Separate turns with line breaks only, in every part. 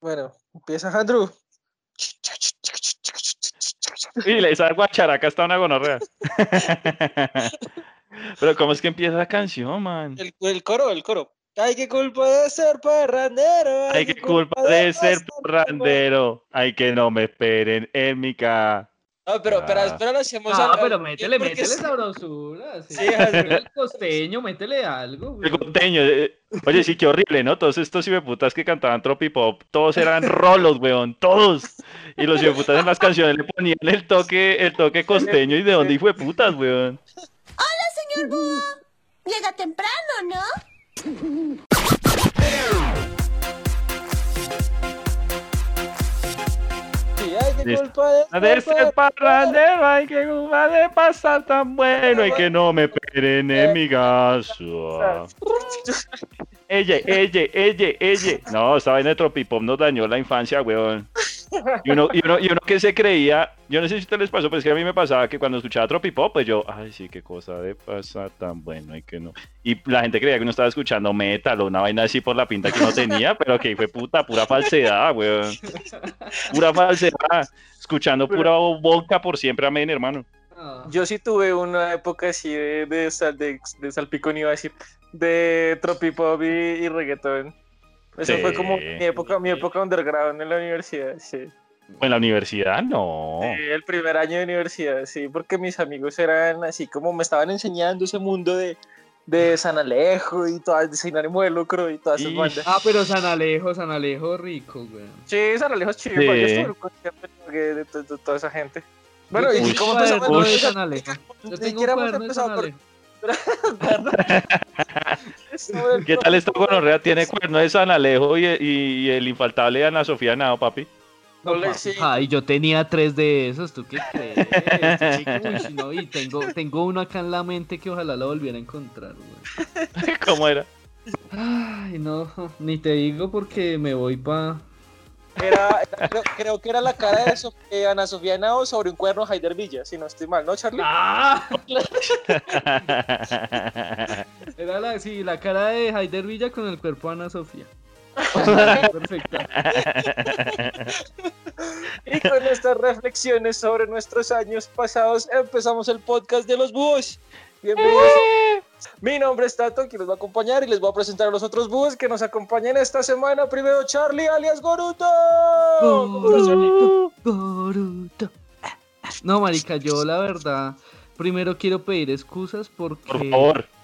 Bueno, empieza Andrew.
Y esa guacharaca está una gonorrea. Pero ¿cómo es que empieza la canción, man?
El, el coro, el coro. Ay, qué culpa de ser parrandero.
Ay, qué culpa de ser parrandero. Ay, que no me esperen en mi casa.
No, pero, pero,
Ah.
espera, lo hacemos
No,
al-
pero
al-
métele,
porque
métele
sí.
sabrosura. Sí,
Sí,
el costeño, métele algo.
El
güey.
costeño. eh, Oye, sí, qué horrible, ¿no? Todos estos putas que cantaban tropipop, todos eran rolos, weón, todos. Y los putas en las canciones le ponían el toque, el toque costeño y de dónde hijo putas, weón.
Señor Búho, llega temprano, ¿no?
Listo.
culpa de
de ser parrandero, ay, que culpa de pasar tan bueno y que no me esperen en mi gaso. Ella, ella, ella, ella. No, esta vaina de Tropipop nos dañó la infancia, weón. Y uno, y, uno, y uno que se creía, yo no sé si a ustedes les pasó, pero es que a mí me pasaba que cuando escuchaba Tropipop, pues yo, ay, sí, qué cosa de pasar tan bueno y que no. Y la gente creía que uno estaba escuchando metal o una vaina así por la pinta que uno tenía, pero que fue puta, pura falsedad, weón. Pura falsedad. Escuchando pura boca por siempre, amén, hermano.
Ah.
Yo sí tuve una época así de, de, sal- de, de salpicón, iba a decir, de tropipop y, y reggaetón. Eso
Sí.
fue como mi época, mi época underground en la universidad, sí.
En la universidad, no.
Sí, el primer año de universidad, sí, porque mis amigos eran así como me estaban enseñando ese mundo de, de San Alejo y todas, de Sinónimo de Lucro y todas esas
Ish.
bandas.
Ah, pero San Alejo, San Alejo rico, güey.
Sí, San Alejo es chido,
Sí.
yo estuve en el concierto de, de- de- de toda esa gente. Bueno, ¿y cómo
un
empezamos?
de Alejo. Yo
Ni
tengo un de
empezado por-.
¿Qué tal esto gonorrea? Tiene cuerno de San Alejo y, y- y el infaltable Ana Sofía Nao, papi.
No,
sí.
Ay, yo tenía tres de esos, ¿tú qué crees? chico? Uy, no, y tengo, tengo uno acá en la mente que ojalá lo volviera a encontrar, güey.
¿Cómo era?
Ay, no, ni te digo porque me voy pa...
Era, era- creo, creo que era la cara de eh, Ana Sofía Nao sobre un cuerno de Haider Villa, si no estoy mal, ¿no, Charlie?
¡Ah! Era la, sí, la cara de Haider Villa con el cuerpo de Ana Sofía. Perfecta.
Y con estas reflexiones sobre nuestros años pasados, empezamos el podcast de los búhos. Bienvenidos. Mi nombre es Tato, quien los va a acompañar y les voy a presentar a los otros búhos que nos acompañan esta semana. Primero, Charlie, alias Goruto.
Boruto. No, marica, yo la verdad, primero quiero pedir excusas porque...
Por favor.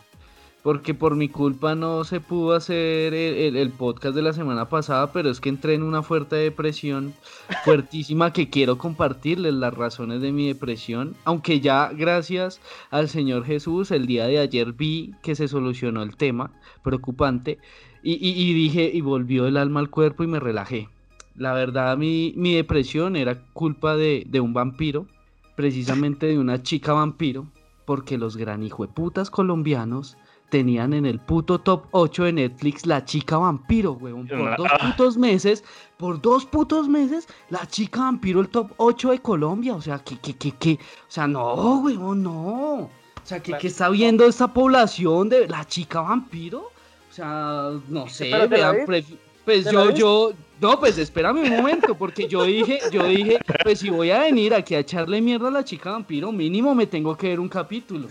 Porque por mi culpa no se pudo hacer el, el- el podcast de la semana pasada, pero es que entré en una fuerte depresión fuertísima que quiero compartirles las razones de mi depresión, aunque ya gracias al Señor Jesús el día de ayer vi que se solucionó el tema preocupante y, y- y dije y volvió el alma al cuerpo y me relajé. La verdad mi, mi depresión era culpa de, de un vampiro, precisamente de una chica vampiro, porque los gran hijueputas colombianos tenían en el puto top 8 de Netflix la chica vampiro, weón. Por dos putos meses, por dos putos meses, la chica vampiro el top 8 de Colombia. O sea, que, que, que, que, o sea, no, weón, no. O sea, que, que está viendo esta población de la chica vampiro. O sea, no sé, vean, pues
¿Te la
yo, yo, no, pues espérame un momento, porque yo dije, yo dije, pues si voy a venir aquí a echarle mierda a la chica vampiro, mínimo me tengo que ver un capítulo.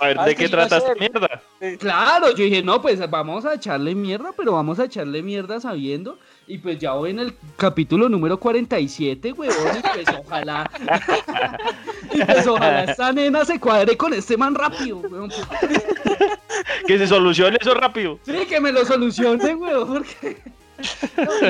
A ver, ¿de
¿qué
trata esta mierda?
Claro, yo dije, no, pues vamos a echarle mierda, pero vamos a echarle mierda sabiendo. Y pues ya voy en el capítulo número 47, huevón, y pues ojalá. y pues ojalá esta nena se cuadre con este man rápido, huevón.
Que se solucione eso rápido.
Sí, que me lo solucione, huevón, porque.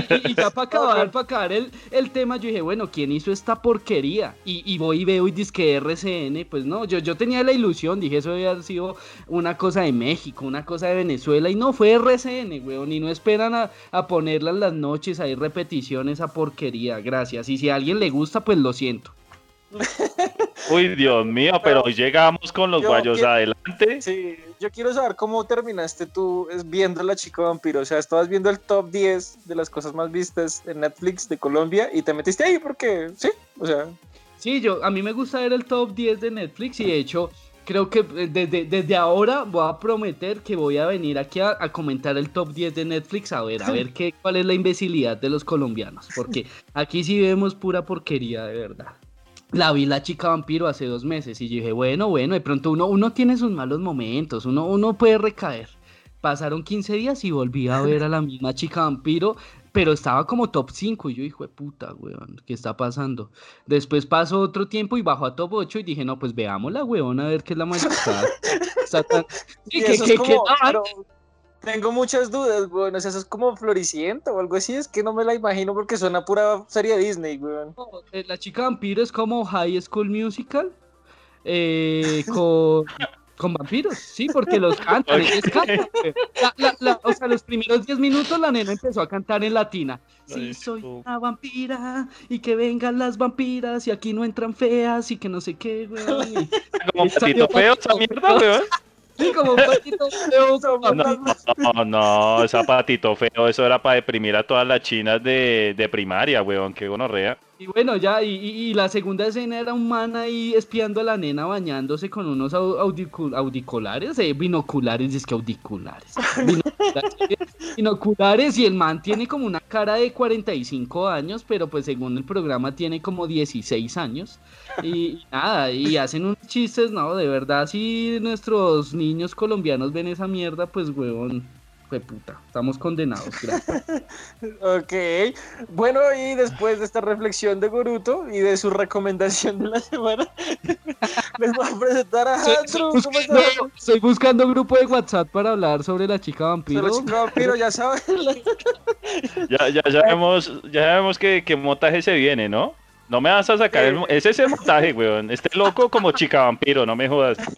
Y, y ya para acabar, para acabar el, el tema, yo dije, bueno, ¿quién hizo esta porquería? Y, y voy y veo y dice que RCN, pues no, yo, yo tenía la ilusión, dije, eso haber sido una cosa de México, una cosa de Venezuela, y no, fue RCN, weón, y no esperan a, a ponerla en las noches, ahí repetición esa porquería, gracias. Y si a alguien le gusta, pues lo siento.
Uy, Dios mío, pero hoy llegamos con los
Yo
guayos
quiero-
adelante.
Sí, yo quiero saber cómo terminaste tú viendo la chica vampiro. O sea, estabas viendo el top 10 de las cosas más vistas en Netflix de Colombia y te metiste ahí porque, sí, o sea,
Sí, yo, a mí me gusta ver el top 10 de Netflix y de hecho creo que eh, desde, desde ahora voy a prometer que voy a venir aquí a, a comentar el top 10 de Netflix a ver, a ver qué, cuál es la imbecilidad de los colombianos, porque aquí sí vemos pura porquería de verdad. La vi la chica vampiro hace dos meses y yo dije, bueno, bueno, de pronto uno, uno tiene sus malos momentos, uno, uno puede recaer. Pasaron 15 días y volví a ver a la misma chica vampiro, pero estaba como top 5 y yo, hijo de puta, weón, ¿qué está pasando? Después pasó otro tiempo y bajó a top 8 y dije, no, pues veámosla, weón, a ver qué es la. Está tan- Sí, que-
tengo muchas dudas, weón. o sea, Eso es como Floricienta o algo así. Es que no me la imagino porque suena pura serie Disney, weón.
No, eh, La chica vampiro es como High School Musical eh, con, con vampiros, sí, porque los cantan, ellos cantan. güey. La- la- la- o sea, los primeros 10 minutos la nena empezó a cantar en latina. Sí, soy una vampira y que vengan las vampiras y aquí no entran feas y que no sé qué, güey.
Como patito feo esa mierda, weón.
Sí, como un patito feo,
No, no, no, esa patito feo, eso era para deprimir a todas las chinas de, de primaria, weón, qué gonorrea.
Y bueno, ya, y, y- y la segunda escena era un man ahí espiando a la nena bañándose con unos au- audicu- audiculares, eh, binoculares, es que audiculares. Binoculares, binoculares, y el man tiene como una cara de 45 años, pero pues según el programa tiene como 16 años. Y, y nada, y hacen unos chistes, no, de verdad, si nuestros niños colombianos ven esa mierda, pues huevón, fue puta, estamos condenados. gracias.
Ok. Bueno, y después de esta reflexión de Goruto y de su recomendación de la semana, les voy a presentar a Andrew.
estoy
¿Cómo
buscando,
estás?
estoy buscando grupo de WhatsApp para hablar sobre la chica vampiro.
Pero chica vampiro, ya saben.
Ya, ya, ya vemos, ya vemos que, que montaje se viene, ¿no? No me vas a sacar el... Ese es el montaje, weón. Este loco como chica vampiro, no me jodas.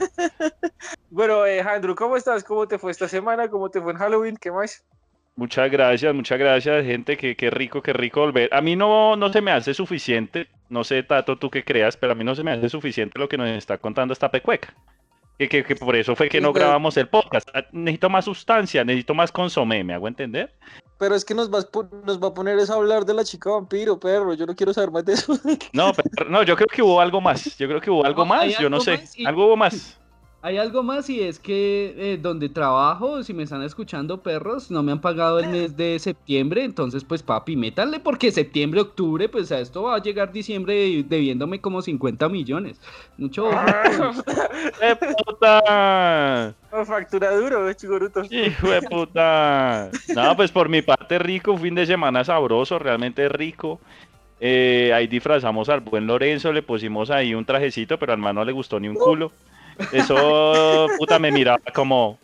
Bueno, eh, Andrew, ¿cómo estás? ¿Cómo te fue esta semana? ¿Cómo te fue en Halloween? ¿Qué más?
Muchas gracias, muchas gracias, gente. Qué, qué rico, qué rico volver. A mí no, no se me hace suficiente, no sé, Tato, tú qué creas, pero a mí no se me hace suficiente lo que nos está contando esta pecueca. Que, que, que por eso fue que
Sí,
no
pero-
grabamos el podcast. Ah, Necesito más sustancia, necesito más consomé, ¿me hago entender?
Pero es que nos, vas nos va a poner eso a hablar de la chica vampiro, perro. Yo no quiero saber más de eso.
No, pero- no, yo creo que hubo algo más. Yo creo que hubo algo más, yo no sé.
más y-
Algo hubo más.
Hay algo más y es que eh, donde trabajo, si me están escuchando perros, no me han pagado el mes de septiembre, entonces pues papi, métanle porque septiembre, octubre, pues a esto va a llegar diciembre debiéndome como 50 millones. Mucho.
¡Eh, puta!
No, factura duro, eh, Chigoruto.
Hijo de puta. No, pues por mi parte rico, fin de semana sabroso, realmente rico. Eh, ahí disfrazamos al buen Lorenzo, le pusimos ahí un trajecito, pero al man no le gustó ni un culo. Eso, puta, me miraba como,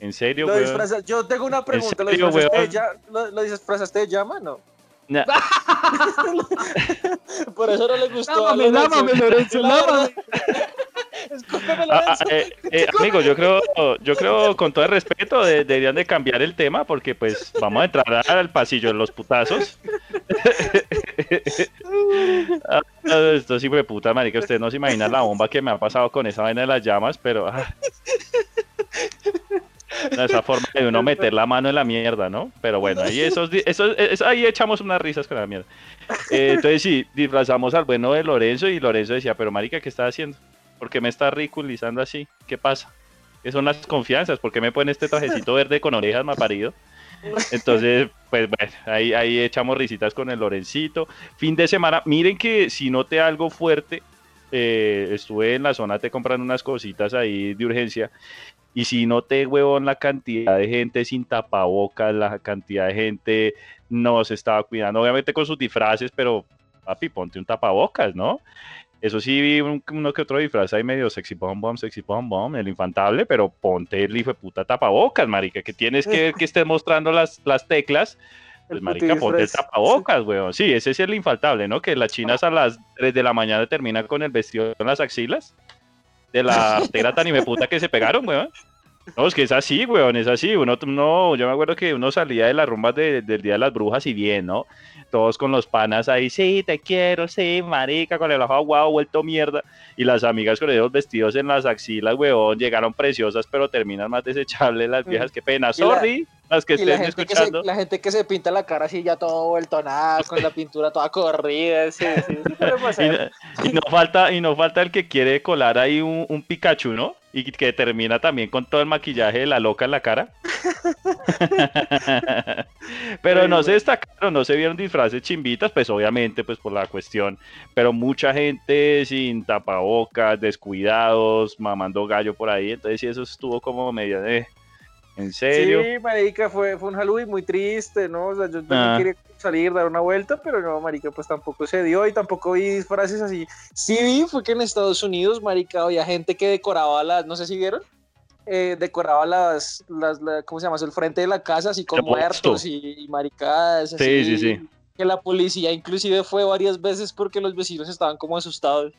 ¿en serio,
Lo
weón?
disfrazas- Yo tengo una pregunta. ¿Lo
serio,
disfrazaste, ya- lo, lo disfrazaste de llama? No.
Nah,
Por eso no le gustó. a
Lávame,
Lorenzo. Escúpeme,
ah, ah, eh, eh, amigo, yo creo, yo creo con todo el respeto de- deberían de cambiar el tema porque pues vamos a entrar al pasillo de los putazos. Esto sí fue puta, marica. Ustedes no se imaginan la bomba que me ha pasado con esa vaina de las llamas, pero. ah. Esa forma de uno meter la mano en la mierda, ¿no? Pero bueno, ahí, esos, esos- es- ahí echamos unas risas con la mierda. Eh, entonces sí, disfrazamos al bueno de Lorenzo y Lorenzo decía, pero marica, ¿qué estás haciendo? ¿Por qué me estás ridiculizando así? ¿Qué pasa? ¿Qué son las confianzas? ¿Por qué me ponen este trajecito verde con orejas más parido? Entonces, pues bueno, ahí, ahí echamos risitas con el Lorencito. Fin de semana, miren que si noté algo fuerte, eh, estuve en la zona te comprando unas cositas ahí de urgencia. Y si noté, huevón, la cantidad de gente sin tapabocas, la cantidad de gente no se estaba cuidando, obviamente con sus disfraces, pero papi, ponte un tapabocas, ¿no? Eso sí, vi un- uno que otro disfraz ahí medio sexy bomb bomb, sexy bomb bomb, el infantable, pero ponte el hijo de puta tapabocas, marica, que tienes que que estés mostrando las, las teclas. Pues,
El
marica, ponte el tapabocas, weón. Sí, ese es el infaltable, ¿no? Que las chinas a las 3 de la mañana terminan con el vestido en las axilas. De la tela tan puta que se pegaron, weón. No, es que es así, weón, es así. Uno, no, yo me acuerdo que uno salía de las rumbas de- del Día de las Brujas y bien, ¿no? Todos con los panas ahí, sí, te quiero, sí, marica, con el ojo aguado, vuelto mierda. Y las amigas con esos vestidos en las axilas, weón, llegaron preciosas, pero terminan más desechables las viejas. Qué pena,
la-
sorry, las que
la
estén
gente que, se,
escuchando.
la gente que se pinta la cara así ya todo vuelto nada, con la pintura toda corrida, sí, sí, sí
Y, y no falta, y no falta el que quiere colar ahí un, un Pikachu, ¿no? Y que termina también con todo el maquillaje de la loca en la cara. Pero no se destacaron, no se vieron disfraces chimbitas, pues obviamente, pues por la cuestión. Pero mucha gente sin tapabocas, descuidados, mamando gallo por ahí. Entonces sí, eso estuvo como medio de... ¿En serio?
Sí, marica, fue, fue un Halloween muy triste, ¿no? O sea, yo también
Ah.
quería salir, dar una vuelta, pero no, marica, pues tampoco se dio y tampoco vi disfraces así. Sí vi, fue que en Estados Unidos, marica, había gente que decoraba las, no sé si vieron, eh, decoraba las, las, la- ¿cómo se llama? El frente de la casa así con muertos y, y maricadas.
Sí,
así,
sí, sí.
Que la policía inclusive fue varias veces porque los vecinos estaban como asustados.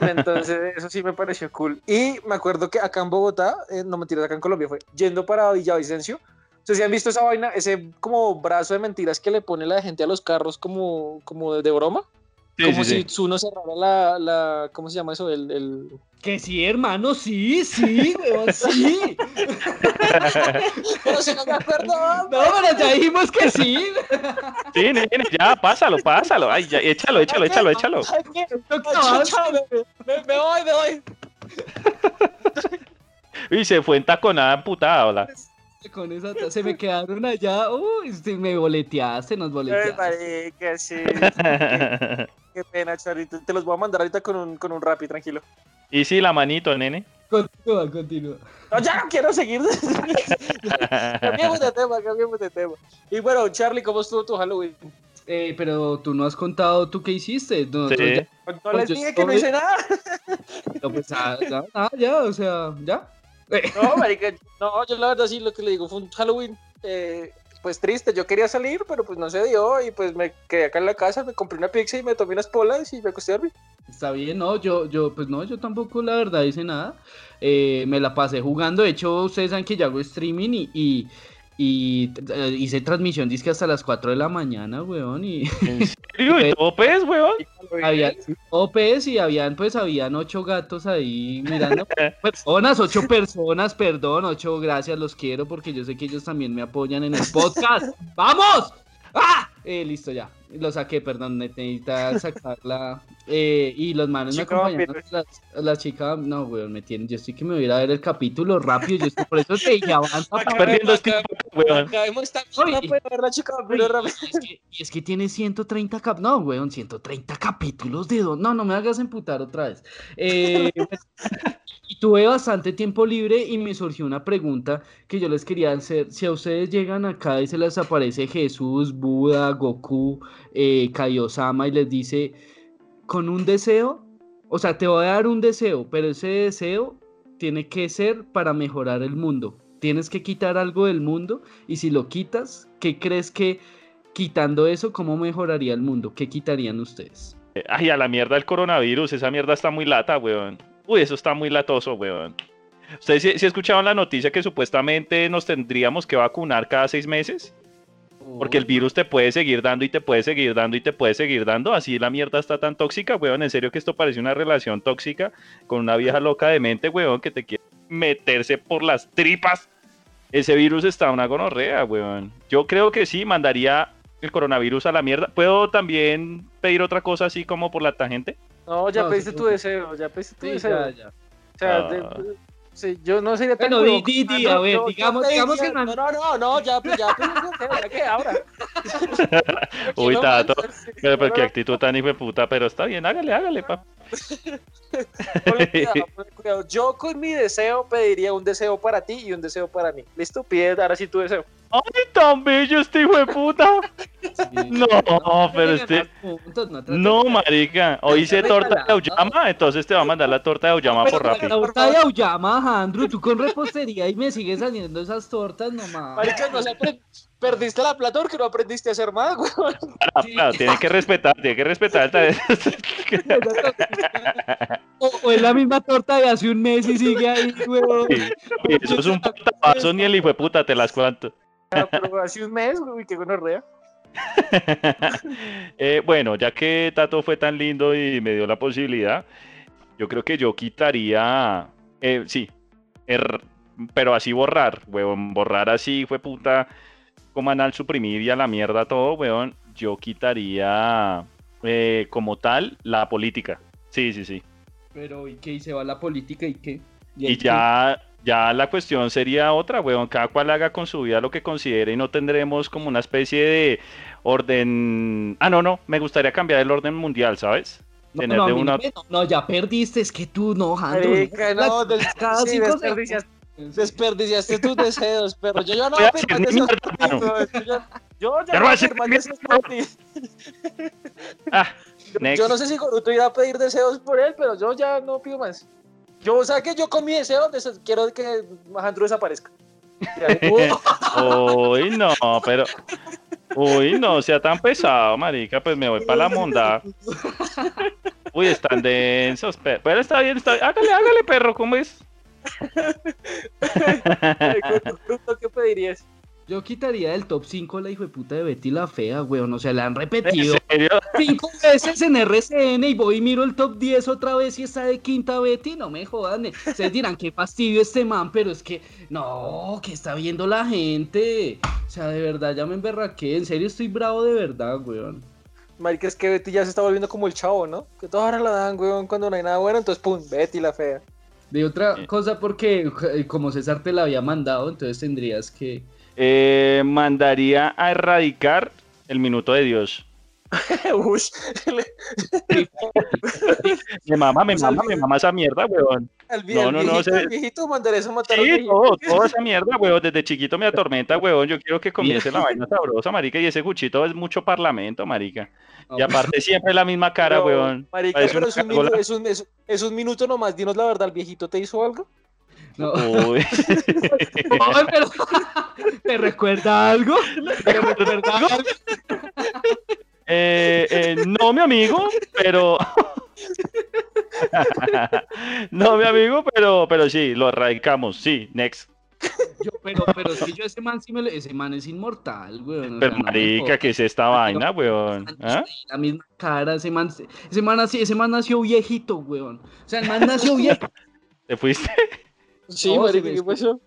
Entonces, eso sí me pareció cool. Y me acuerdo que acá en Bogotá, eh, no mentiras, acá en Colombia fue, yendo para Villavicencio, sé si han visto esa vaina, ese como brazo de mentiras que le pone la gente a los carros como, como de broma.
Sí,
como
sí,
si
sí.
uno cerrara la, la, ¿cómo se llama eso? El, el...
Que sí, hermano, sí, sí, weón, sí.
Pero si no me acuerdo.
No, pero ya dijimos que sí.
Sí, nene, ya, pásalo, pásalo. Ay, ya, échalo, échalo, échalo, échalo.
Ay, ¿qué? Ay, chao, chao, me, me- me voy, me voy.
Y se fue en taconada emputada, hola.
Con esa se me quedaron allá. Uy, sí, me boleteaste, nos
Ay,
boleteaste.
marica, sí. Qué, qué pena, Charito. Te los voy a mandar ahorita con un, con un rapi, tranquilo.
Y sí, la manito, nene.
Continúa, continúa.
No, ya no quiero seguir. cambiemos de tema, cambiemos de tema. Y bueno, Charlie, ¿cómo estuvo tu Halloween?
Eh, pero tú no has contado tú qué hiciste. Nosotros
Sí.
ya-
No les dije que no hice nada.
no, pues, ah, ya, ah, ya, o sea, ya.
No, marica, no, yo la verdad sí lo que le digo fue un Halloween, eh, pues triste. Yo quería salir, pero pues no se dio y pues me quedé acá en la casa, me compré una pizza y me tomé unas polas y me acosté a dormir.
Está bien, no, yo, yo, pues no, yo tampoco la verdad hice nada. Eh, me la pasé jugando. De hecho, ustedes saben que yo hago streaming y, y, y, eh, hice transmisión disque hasta las 4 de la mañana, weón. Y
¿En serio? ¿Y todo pez, weón?
Había OPs y habían, pues, habían ocho gatos ahí mirando. Personas, ocho personas, perdón, ocho gracias, los quiero porque yo sé que ellos también me apoyan en el podcast. ¡Vamos! ¡Ah! Eh, listo, ya. Lo saqué, perdón, necesita sacarla. Eh, y los manos me
Chica
acompañaron. las chicas, no, weón, me tienen. Yo estoy que me voy a ir a ver el capítulo rápido. Yo estoy, por eso te dije, avanza.
Perdiendo weón.
La chica
y es, que, tiene 130 cap no, weón, 130 capítulos de dos. No, no me hagas emputar otra vez. Eh, tuve bastante tiempo libre y me surgió una pregunta que yo les quería hacer. Si a ustedes llegan acá y se les aparece Jesús, Buda, Goku, eh, Kaiosama y les dice, con un deseo, o sea, te voy a dar un deseo, pero ese deseo tiene que ser para mejorar el mundo. Tienes que quitar algo del mundo y si lo quitas, ¿qué crees que quitando eso, cómo mejoraría el mundo? ¿Qué quitarían ustedes?
Ay, a la mierda el coronavirus, esa mierda está muy lata, weón. Uy, eso está muy latoso, weón. ¿Ustedes sí, sí escucharon la noticia que supuestamente nos tendríamos que vacunar cada seis meses? Porque el virus te puede seguir dando y te puede seguir dando y te puede seguir dando. Así la mierda está tan tóxica, weón. En serio que esto parece una relación tóxica con una vieja loca de mente, weón, que te quiere meterse por las tripas. Ese virus está una gonorrea, weón. Yo creo que sí, mandaría el coronavirus a la mierda. ¿Puedo también pedir otra cosa así como por la tangente?
No, ya
No,
pediste
sí,
tu deseo, ya pediste tu
Sí,
deseo.
ya, ya.
O sea,
Ah.
de- de- sí, yo no sería tan
Bueno, di, di, di,
Ah,
a
no,
ver,
yo-
digamos- que man-
No, no, no, no, ya, pues, ya tu deseo, ya que ahora.
Uy,
No,
Tato. Pero, pero
no,
qué actitud tan hijo de puta, pero está bien, hágale, hágale, pa.
cuidado, cuidado. Yo con mi deseo pediría un deseo para ti y un deseo para mí. ¿Listo? Pide ahora sí tu deseo.
¡Ay, tan bello este hijo de puta! No, pero este. No, marica. Hoy hice torta de Auyama, entonces te va a mandar la torta de Auyama por
La
rápido.
torta de Auyama, Andrew, tú con repostería y me sigues haciendo esas tortas nomás.
Marica, no se perdiste la plata porque no aprendiste a hacer más, weón.
Ah, claro, tiene que respetar, tiene que respetar talento.
O, o es la misma torta de hace un mes y sigue ahí.
Sí, oye, Eso es un putazo, ni el hijo de puta, te las cuento.
Pero hace un mes, uy, qué gonorrea.
Eh, bueno, ya que Tato fue tan lindo y me dio la posibilidad, yo creo que yo quitaría, eh, sí, er- pero así borrar, weón, borrar así fue puta, como anal suprimir y a la mierda todo, weón, yo quitaría eh, como tal la política. Sí, sí, sí.
Pero, ¿y qué? ¿Y se va la política y qué?
Y ya, ya la cuestión sería otra, weón. Cada cual haga con su vida lo que considere y no tendremos como una especie de orden. Ah, no, no. Me gustaría cambiar el orden mundial, ¿sabes?
no, no,
una.
no no, ya perdiste, es que tú no, Jandro.
No, del-
cada
sí,
cinco
desperdiciaste, desperdiciaste tus deseos, pero yo ya no
Voy a
pedir más deseos Yo, yo ya
Ya no voy a
pedir más deseos.
Ah,
Yo-
next.
Yo no sé si Goruto irá a pedir deseos por él, pero yo ya no pido más. Yo, o sea que yo con mi deseo des- quiero que Majandro desaparezca.
Uy, no, pero. Uy, no sea tan pesado, marica. Pues me voy para la monda. Uy, están densos. pe- Pero está bien, está bien. Hágale, hágale, perro, ¿cómo es?
¿qué pedirías?
Yo quitaría del top 5 la hijo de puta de Betty la fea, weón. O sea, la han
¿En
repetido
serio?
cinco veces en RCN y voy y miro el top 10 otra vez y está de quinta Betty. No me jodan. Ustedes dirán qué fastidio este man, pero es que no, que está viendo la gente. O sea, de verdad, ya me emberraqué. En serio, estoy bravo de verdad, weón.
Marica, es que Betty ya se está volviendo como el chavo, ¿no? Que todas ahora la dan, weón, cuando no hay nada bueno, entonces pum, Betty la fea.
De otra
Eh.
cosa, porque eh, como César te la había mandado, entonces tendrías que.
Eh, mandaría a erradicar el minuto de Dios.
Ush,
Me mama, me mama, me mama esa mierda, weón.
vie-
No, no, no,
viejito,
se-
viejito mandaré eso a matar
Sí, todo, toda esa mierda, weón. Desde chiquito me atormenta, weón. Yo quiero que comience la vaina sabrosa, marica. Y ese cuchito es mucho parlamento, marica. Y aparte siempre la misma cara,
Pero,
weón.
Marica, pero es un, minuto, es, un, es, es un minuto nomás, dinos la verdad, ¿el viejito te hizo algo?
No.
Uy.
Ay, pero- ¿Te recuerda algo? ¿Te recuerda algo?
Eh, eh, no, mi amigo, pero. no, mi amigo, pero, pero sí, lo erradicamos. Sí, next.
Yo, pero, pero que yo ese man sí me lo- ese man es inmortal, weón. o
Pero,
sea,
marica. ¿qué es esta vaina, weón? ¿Ah?
La misma cara, ese man, ese man, ese man nació viejito, weón. O sea, el man nació viejo.
¿Te fuiste?
Sí,
No,
marica, ¿qué pasó?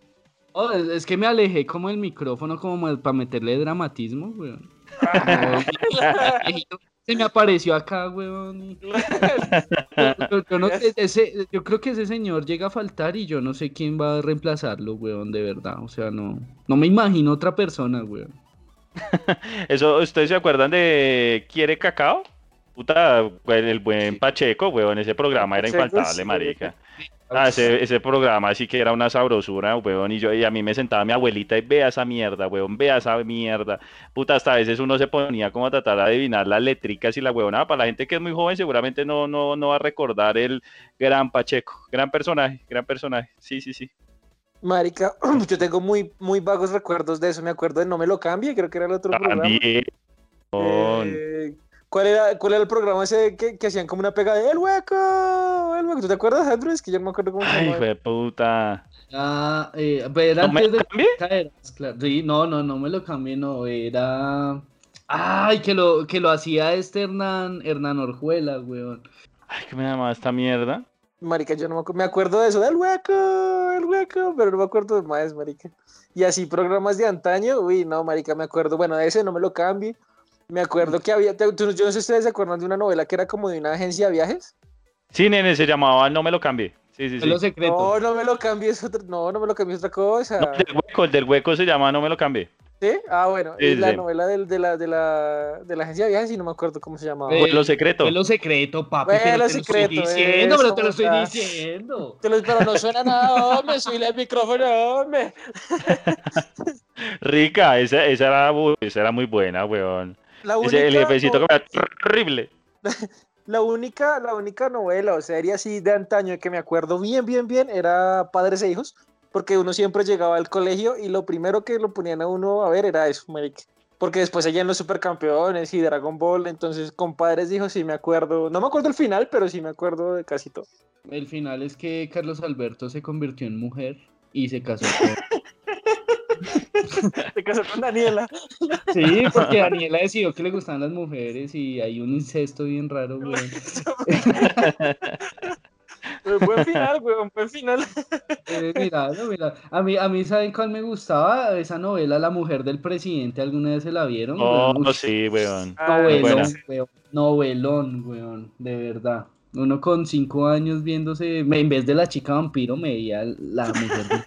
Oh, es, es que me alejé como el micrófono como para meterle dramatismo, weón. Se me apareció acá, weón. Yo, yo no sé, ese- yo creo que ese señor llega a faltar y yo no sé quién va a reemplazarlo, weón, de verdad. O sea, no, no me imagino otra persona, weón.
Eso, ¿ustedes se acuerdan de ¿Quiere cacao? Puta, el, buen Pacheco, weón, ese programa era infaltable,
sí.
marica. Ah, ese, ese programa sí que era una sabrosura, weón, y yo y a mí me sentaba mi abuelita y vea esa mierda, weón, vea esa mierda. Puta, hasta a veces uno se ponía como a tratar de adivinar las letricas y la huevona. Para la gente que es muy joven seguramente no, no, no va a recordar el gran Pacheco. Gran personaje, gran personaje. Sí, sí, sí.
Marica, yo tengo muy, muy vagos recuerdos de eso. Me acuerdo de No Me Lo Cambie, creo que era el otro programa.
También. weón.
Eh, ¿cuál, era, ¿Cuál era el programa ese que, que hacían como una pega de El Hueco? El Hueco. ¿Tú te acuerdas, Andrew? Es que yo no me acuerdo cómo se
Ay,
llamaba.
hijo de puta.
Ah, eh, pero era
¿No me
antes de
lo cambié?
caderas, claro. Sí, no, no, no me lo cambié, no, era... Ay, que lo, que lo hacía este Hernán, Hernán Orjuela, weón.
Ay, ¿qué me llama esta mierda?
Marica, yo no me, acu- me acuerdo de eso, del hueco, el hueco, pero no me acuerdo de más, marica. Y así programas de antaño, uy, no, marica, me acuerdo, bueno, de ese no me lo cambie. Me acuerdo que había, yo no sé si ustedes se acuerdan de una novela que era como de una agencia de viajes.
Sí, nene, se llamaba No me lo cambie. Sí, sí, sí.
secreto.
No, no me lo cambies, otra, no, no me lo cambies otra cosa.
No, el del hueco, el del hueco se llama No me lo cambie.
¿Sí? Ah, bueno,
Sí,
y la
sí.
novela del- de, la, de, la, de la agencia de viajes y no me acuerdo cómo se llamaba.
Eh,
lo secreto.
Fue lo secreto, papi,
Fue
pero
lo
te lo estoy diciendo, pero te lo estoy diciendo.
Te lo- Pero no suena nada, hombre, subile el micrófono, hombre.
Rica, esa, esa, era, esa era muy buena, weón.
La
Ese, el
única-
jefecito que era horrible.
La única, la única novela o serie así de antaño que me acuerdo bien, bien, bien era Padres e Hijos. porque uno siempre llegaba al colegio y lo primero que lo ponían a uno a ver era eso, marica. Porque después allá en los supercampeones y Dragon Ball, entonces compadres dijo, sí me acuerdo, no me acuerdo el final, pero sí me acuerdo de casi todo.
El final es que Carlos Alberto se convirtió en mujer y se casó con...
Se casó con Daniela.
Sí, porque Daniela decidió que le gustaban las mujeres y hay un incesto bien raro, güey.
Buen final, weón, buen final.
Eh, mira, no, mira. A mí, a mí, ¿saben cuál me gustaba? Esa novela, La mujer del presidente, ¿alguna vez se la vieron?
Oh,
Weón,
sí, weón.
Ah,
Novelón, weón. Novelón, weón. De verdad. Uno con cinco años viéndose, en vez de la chica vampiro, me veía la mujer.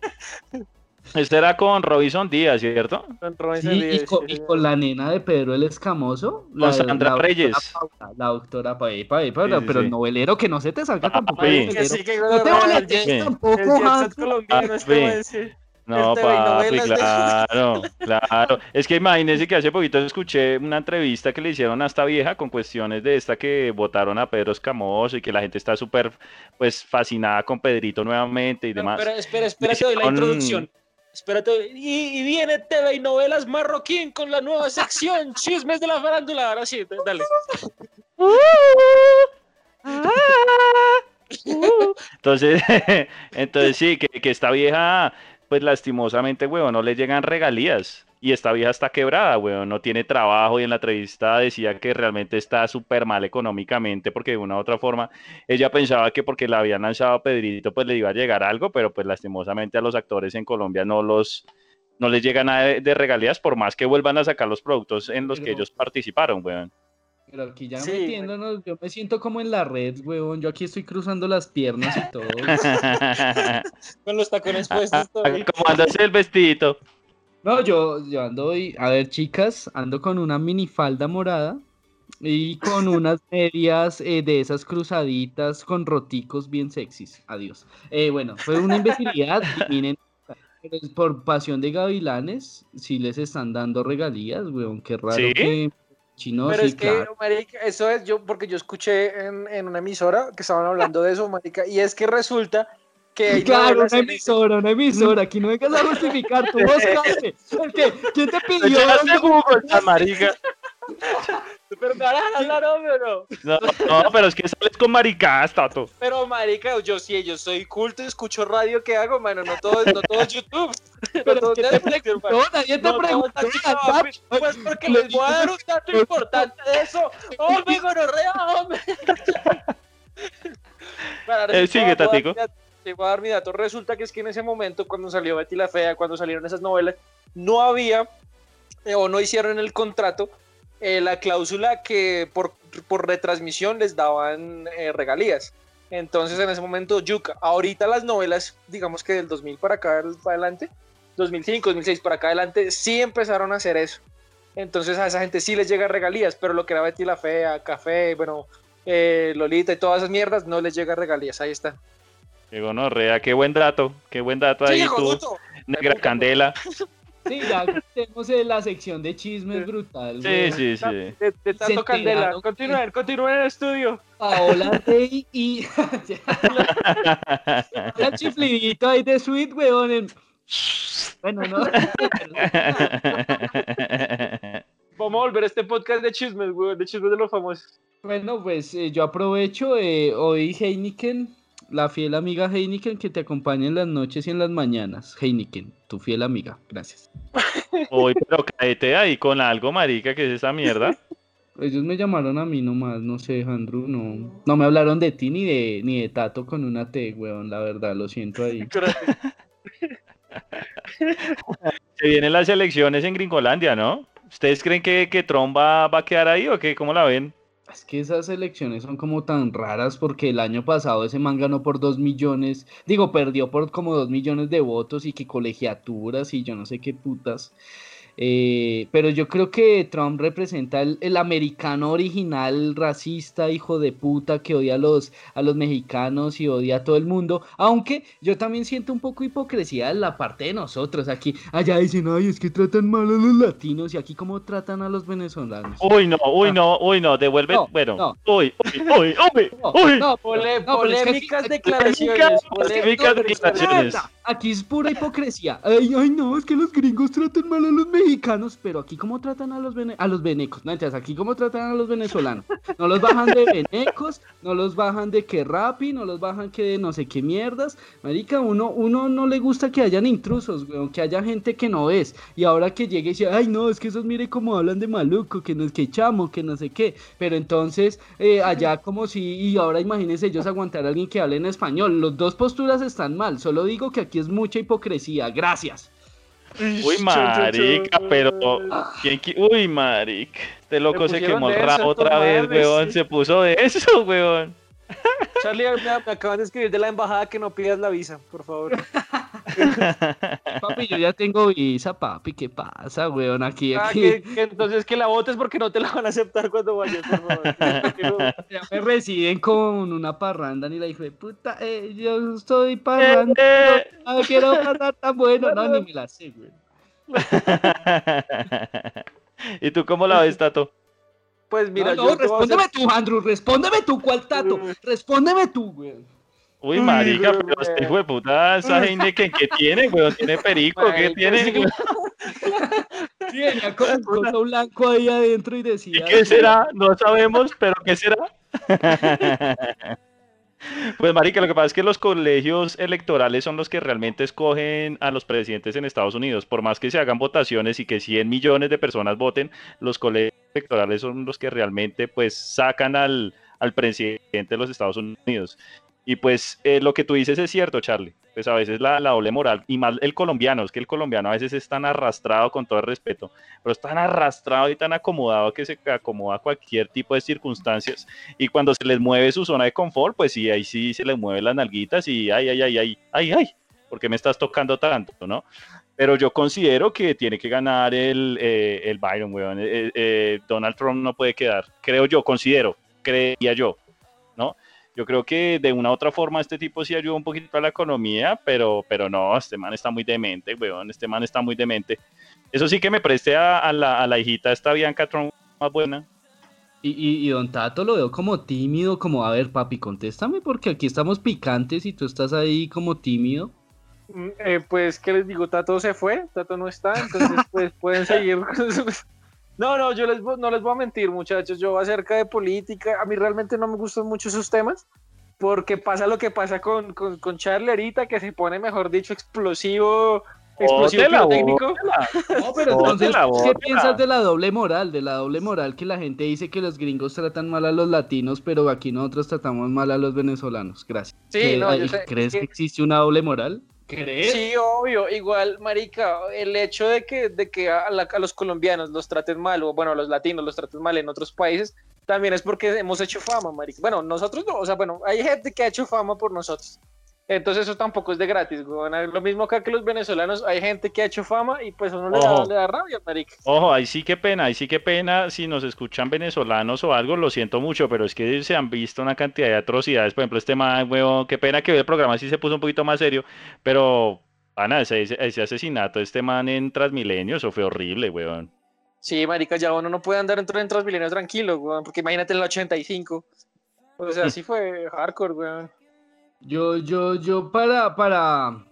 del-
Este era con Robinson Díaz, ¿cierto?
Con Robinson
Sí, y
Díaz,
con,
sí,
y con la nena de Pedro el Escamoso.
Con Sandra
doctora
Reyes.
Paula, la doctora Pa- epa, epa,
Sí,
pero novelero que no se te salga
Ah,
tampoco.
Que que
No te boletes tampoco, Hans.
colombiano,
Ah,
este
sí. No,
Este,
papi, claro, claro. Es que imagínense que hace poquito escuché una entrevista que le hicieron a esta vieja con cuestiones de esta que votaron a Pedro Escamoso y que la gente está súper, pues, fascinada con Pedrito nuevamente y demás.
Espera, espera, espera, te doy la introducción. Espérate, y, y viene TV y novelas marroquín con la nueva sección Chismes de la farándula. Ahora sí, dale.
Entonces, entonces sí, que, que esta vieja, pues lastimosamente, weón, no le llegan regalías. Y esta vieja está quebrada, weón, no tiene trabajo y en la entrevista decía que realmente está súper mal económicamente porque de una u otra forma ella pensaba que porque la habían lanzado a Pedrito pues le iba a llegar algo, pero pues lastimosamente a los actores en Colombia no los no les llega nada de, de regalías por más que vuelvan a sacar los productos en los que ellos participaron, weón.
Pero aquí ya
Sí,
metiéndonos, yo me siento como en la red, weón. Yo aquí estoy cruzando las piernas y todo.
Con los tacones puestos todavía.
¿Cómo andas el vestidito?
No, yo, yo ando hoy, a ver, chicas, ando con una minifalda morada y con unas medias eh, de esas cruzaditas con roticos bien sexys. Adiós. Eh, bueno, fue una imbecilidad. miren, pero es por pasión de gavilanes, sí les están dando regalías, weón. Qué raro
¿Sí?
que chinos
Pero
sí,
es que,
claro.
marica, eso es yo, porque yo escuché en, en una emisora que estaban hablando de eso, marica, y es que resulta que hay
Claro, una emisora, una emisora. Aquí no vengas a justificar, buscaste. ¿El qué? ¿Quién te pidió?
Google, marica.
Pero me hablar, hombre, o no.
No, no, pero es que sales con maricadas, Tato.
Pero, marica, yo sí, yo soy culto y escucho radio, ¿qué hago, mano? No todo, no todo es YouTube. No
Pero
todo
¿quién
es
te
Netflix,
preguntó?
hermano.
Nadie te
No,
WhatsApp.
chingado, Pues pues porque les voy a dar un dato importante de eso. ¡Hombre, gonorrea, hombre! Para
Eh, sigue, Tatico.
Te voy a dar mi dato. Resulta que es que en ese momento, cuando salió Betty la Fea, cuando salieron esas novelas, no había eh, o no hicieron el contrato eh, la cláusula que por, por retransmisión les daban eh, regalías. Entonces, en ese momento, Yuca. Ahorita las novelas, digamos que del 2000 para acá para adelante, 2005, 2006 para acá adelante, sí empezaron a hacer eso. Entonces, a esa gente sí les llega regalías, pero lo que era Betty la Fea, Café, bueno, Lolita y todas esas mierdas, no les llega regalías. Ahí está.
Qué gonorrea, qué buen dato, qué buen dato ahí
Sí,
tú,
Josuto.
negra candela.
Sí, ya tenemos la sección de chismes brutal.
Sí,
güey.
sí, sí.
De, de tanto candela. Continúen, continúen en el estudio.
Paola Rey y. La chiflidito ahí de Sweet, weón. en- Bueno, no.
Vamos a volver a este podcast de chismes, güey, de chismes de los famosos.
Bueno, pues eh, yo aprovecho eh, hoy Heineken, la fiel amiga Heineken que te acompaña en las noches y en las mañanas. Heineken, tu fiel amiga. Gracias.
Uy, pero cállate ahí con algo, marica, que es esa mierda.
Ellos me llamaron a mí nomás, no sé, Andrew, no. No me hablaron de ti ni de, ni de Tato con una T, weón, la verdad, lo siento ahí.
Se vienen las elecciones en Gringolandia, ¿no? ¿Ustedes creen que, que Trump va, va a quedar ahí o qué? ¿Cómo la ven?
Es que esas elecciones son como tan raras porque el año pasado ese man ganó por dos millones, digo, perdió por como dos millones de votos y que colegiaturas y yo no sé qué putas. Eh, pero yo creo que Trump representa el, el, americano original, racista, hijo de puta, que odia a los, a los mexicanos y odia a todo el mundo. Aunque yo también siento un poco hipocresía en la parte de nosotros. Aquí, allá dicen, ay, es que tratan mal a los latinos y aquí cómo tratan a los venezolanos.
Uy, no, uy, no, uy, no, devuelve,
No,
bueno,
no.
uy, uy, uy, uy,
No,
uy.
no,
Pole-
No,
polémicas declaraciones.
Polémicas declaraciones.
Aquí es pura hipocresía. Ay, ay, no, es que los gringos tratan mal a los mexicanos, pero aquí cómo tratan a los vene- a los venecos. No, entonces aquí cómo tratan a los venezolanos. No los bajan de venecos, no los bajan de que rapi, no los bajan que de no sé qué mierdas. Marica, uno, uno no le gusta que hayan intrusos, weón, que haya gente que no es. Y ahora que llegue y dice, ay, no, es que esos mire cómo hablan de maluco, que no es que chamo, que no sé qué. Pero entonces, eh, allá como si, y ahora imagínense ellos aguantar a alguien que hable en español. Los dos posturas están mal, solo digo que aquí es mucha hipocresía. Gracias.
Uy, marica, pero. ¿quién qui- Uy, marica. Este loco se quemó el rabo otra vez, weón.
sí.
Se puso de eso, weón.
Charlie, me, me acaban de escribir de la embajada que no pidas la visa, por favor.
Papi, yo ya tengo visa, papi. ¿Qué pasa, weón? Aquí,
Ah,
aquí.
que, que entonces que la votes porque no te la van a aceptar cuando vayas, por favor.
Ya me reciben con una parranda ni la hijo de puta. Eh, yo estoy parranda.
Eh,
No quiero pasar tan bueno. No, ni me la sé, güey.
¿Y tú cómo la ves, Tato?
Pues mira,
no, no,
yo hacer-
respóndeme tú, Andrew. Respóndeme tú, ¿cuál tato? Respóndeme tú, güey.
Uy, marica, pero este hijo de puta, esa Heineken que tiene, weón, tiene perico, ¿qué
Marica,
tiene?
sí.
venía con un coso blanco ahí adentro y
¿Y
decía.
qué será? No sabemos, pero ¿qué será? Pues marica, lo que pasa es que los colegios electorales son los que realmente escogen a los presidentes en Estados Unidos. Por más que se hagan votaciones y que 100 millones de personas voten, los colegios electorales son los que realmente pues sacan al, al presidente de los Estados Unidos. Y pues eh, lo que tú dices es cierto, Charlie. Pues a veces la, doble moral, y más el colombiano, es que el colombiano a veces es tan arrastrado, con todo el respeto, pero es tan arrastrado y tan acomodado que se acomoda a cualquier tipo de circunstancias. Y cuando se les mueve su zona de confort, pues sí, ahí sí se les mueven las nalguitas y ay, ay, ay, ay, ay, ay, ¿por qué me estás tocando tanto, no? Pero yo considero que tiene que ganar el, eh, el Byron, weón. Eh, eh, Donald Trump no puede quedar, creo yo, considero, creía yo. Yo creo que de una u otra forma este tipo sí ayuda un poquito a la economía, pero, pero no, este man está muy demente, weón, este man está muy demente. Eso sí que me preste a, a la, a la hijita esta Bianca Trump más buena.
Y, y, y don Tato lo veo como tímido, como, a ver, papi, contéstame porque aquí estamos picantes y tú estás ahí como tímido.
Mm, eh, pues, ¿qué les digo? Tato se fue, Tato no está, entonces pues pueden seguir. No, no, yo les, no les voy a mentir, muchachos. Yo acerca de política, a mí realmente no me gustan mucho esos temas, porque pasa lo que pasa con, con, con Charlie ahorita, que se pone, mejor dicho, explosivo, explosivo pirotécnico.
No, pero entonces, ¿qué piensas de la doble moral? De la doble moral que la gente dice que los gringos tratan mal a los latinos, pero aquí nosotros tratamos mal a los venezolanos. Gracias.
Sí,
¿Qué-
no, yo
ay,
sé,
¿Crees
que-
que existe una doble moral? ¿Crees?
Sí, obvio, igual, marica, el hecho de que, de que a, la- a los colombianos los traten mal, o bueno, a los latinos los traten mal en otros países, también es porque hemos hecho fama, marica. Bueno, nosotros no, o sea, bueno, hay gente que ha hecho fama por nosotros. Entonces eso tampoco es de gratis, güey. Lo mismo acá que los venezolanos, hay gente que ha hecho fama y pues uno le da, le da rabia, marica.
Ojo, ahí sí que pena, ahí sí que pena si nos escuchan venezolanos o algo, lo siento mucho, pero es que se han visto una cantidad de atrocidades. Por ejemplo, este man, huevón, qué pena que el programa sí se puso un poquito más serio, pero, Ana, ese, ese- ese asesinato de este man en Transmilenio, eso fue horrible, weón.
Sí, marica, ya uno no puede andar dentro de Transmilenio tranquilo, güey, porque imagínate en el 85. O sea, sí fue hardcore, güey.
Yo, yo, yo para, para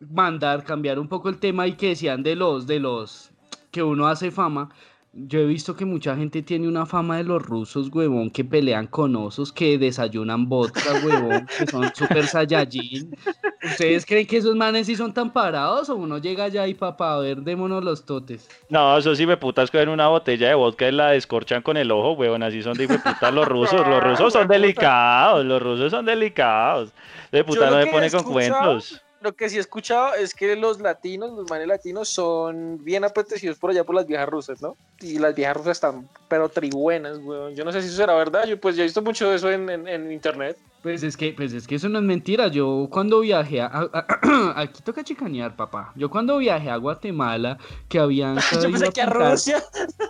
mandar, cambiar un poco el tema y que decían de los, de los que uno hace fama. Yo he visto que mucha gente tiene una fama de los rusos, huevón, que pelean con osos, que desayunan vodka, huevón, que son super saiyajin. ¿Ustedes creen que esos manes sí son tan parados o uno llega allá y papá, a ver, démonos los totes?
No, eso sí me putas cogen una botella de vodka y la descorchan con el ojo, weón, así son de putas los rusos, los rusos son delicados, los rusos son delicados. De puta no me pone con cuentos.
Lo que sí he escuchado es que los latinos, los manes latinos, son bien apetecidos por allá por las viejas rusas, ¿no? Y las viejas rusas están, pero tribuenas, weón. Yo no sé si eso será verdad, yo pues ya he visto mucho de eso en, en- en internet.
Pues es que, pues es que eso no es mentira. Yo cuando viajé a, a- a- aquí toca chicanear, papá. Yo cuando viajé a Guatemala, que habían
Yo pensé que a Rusia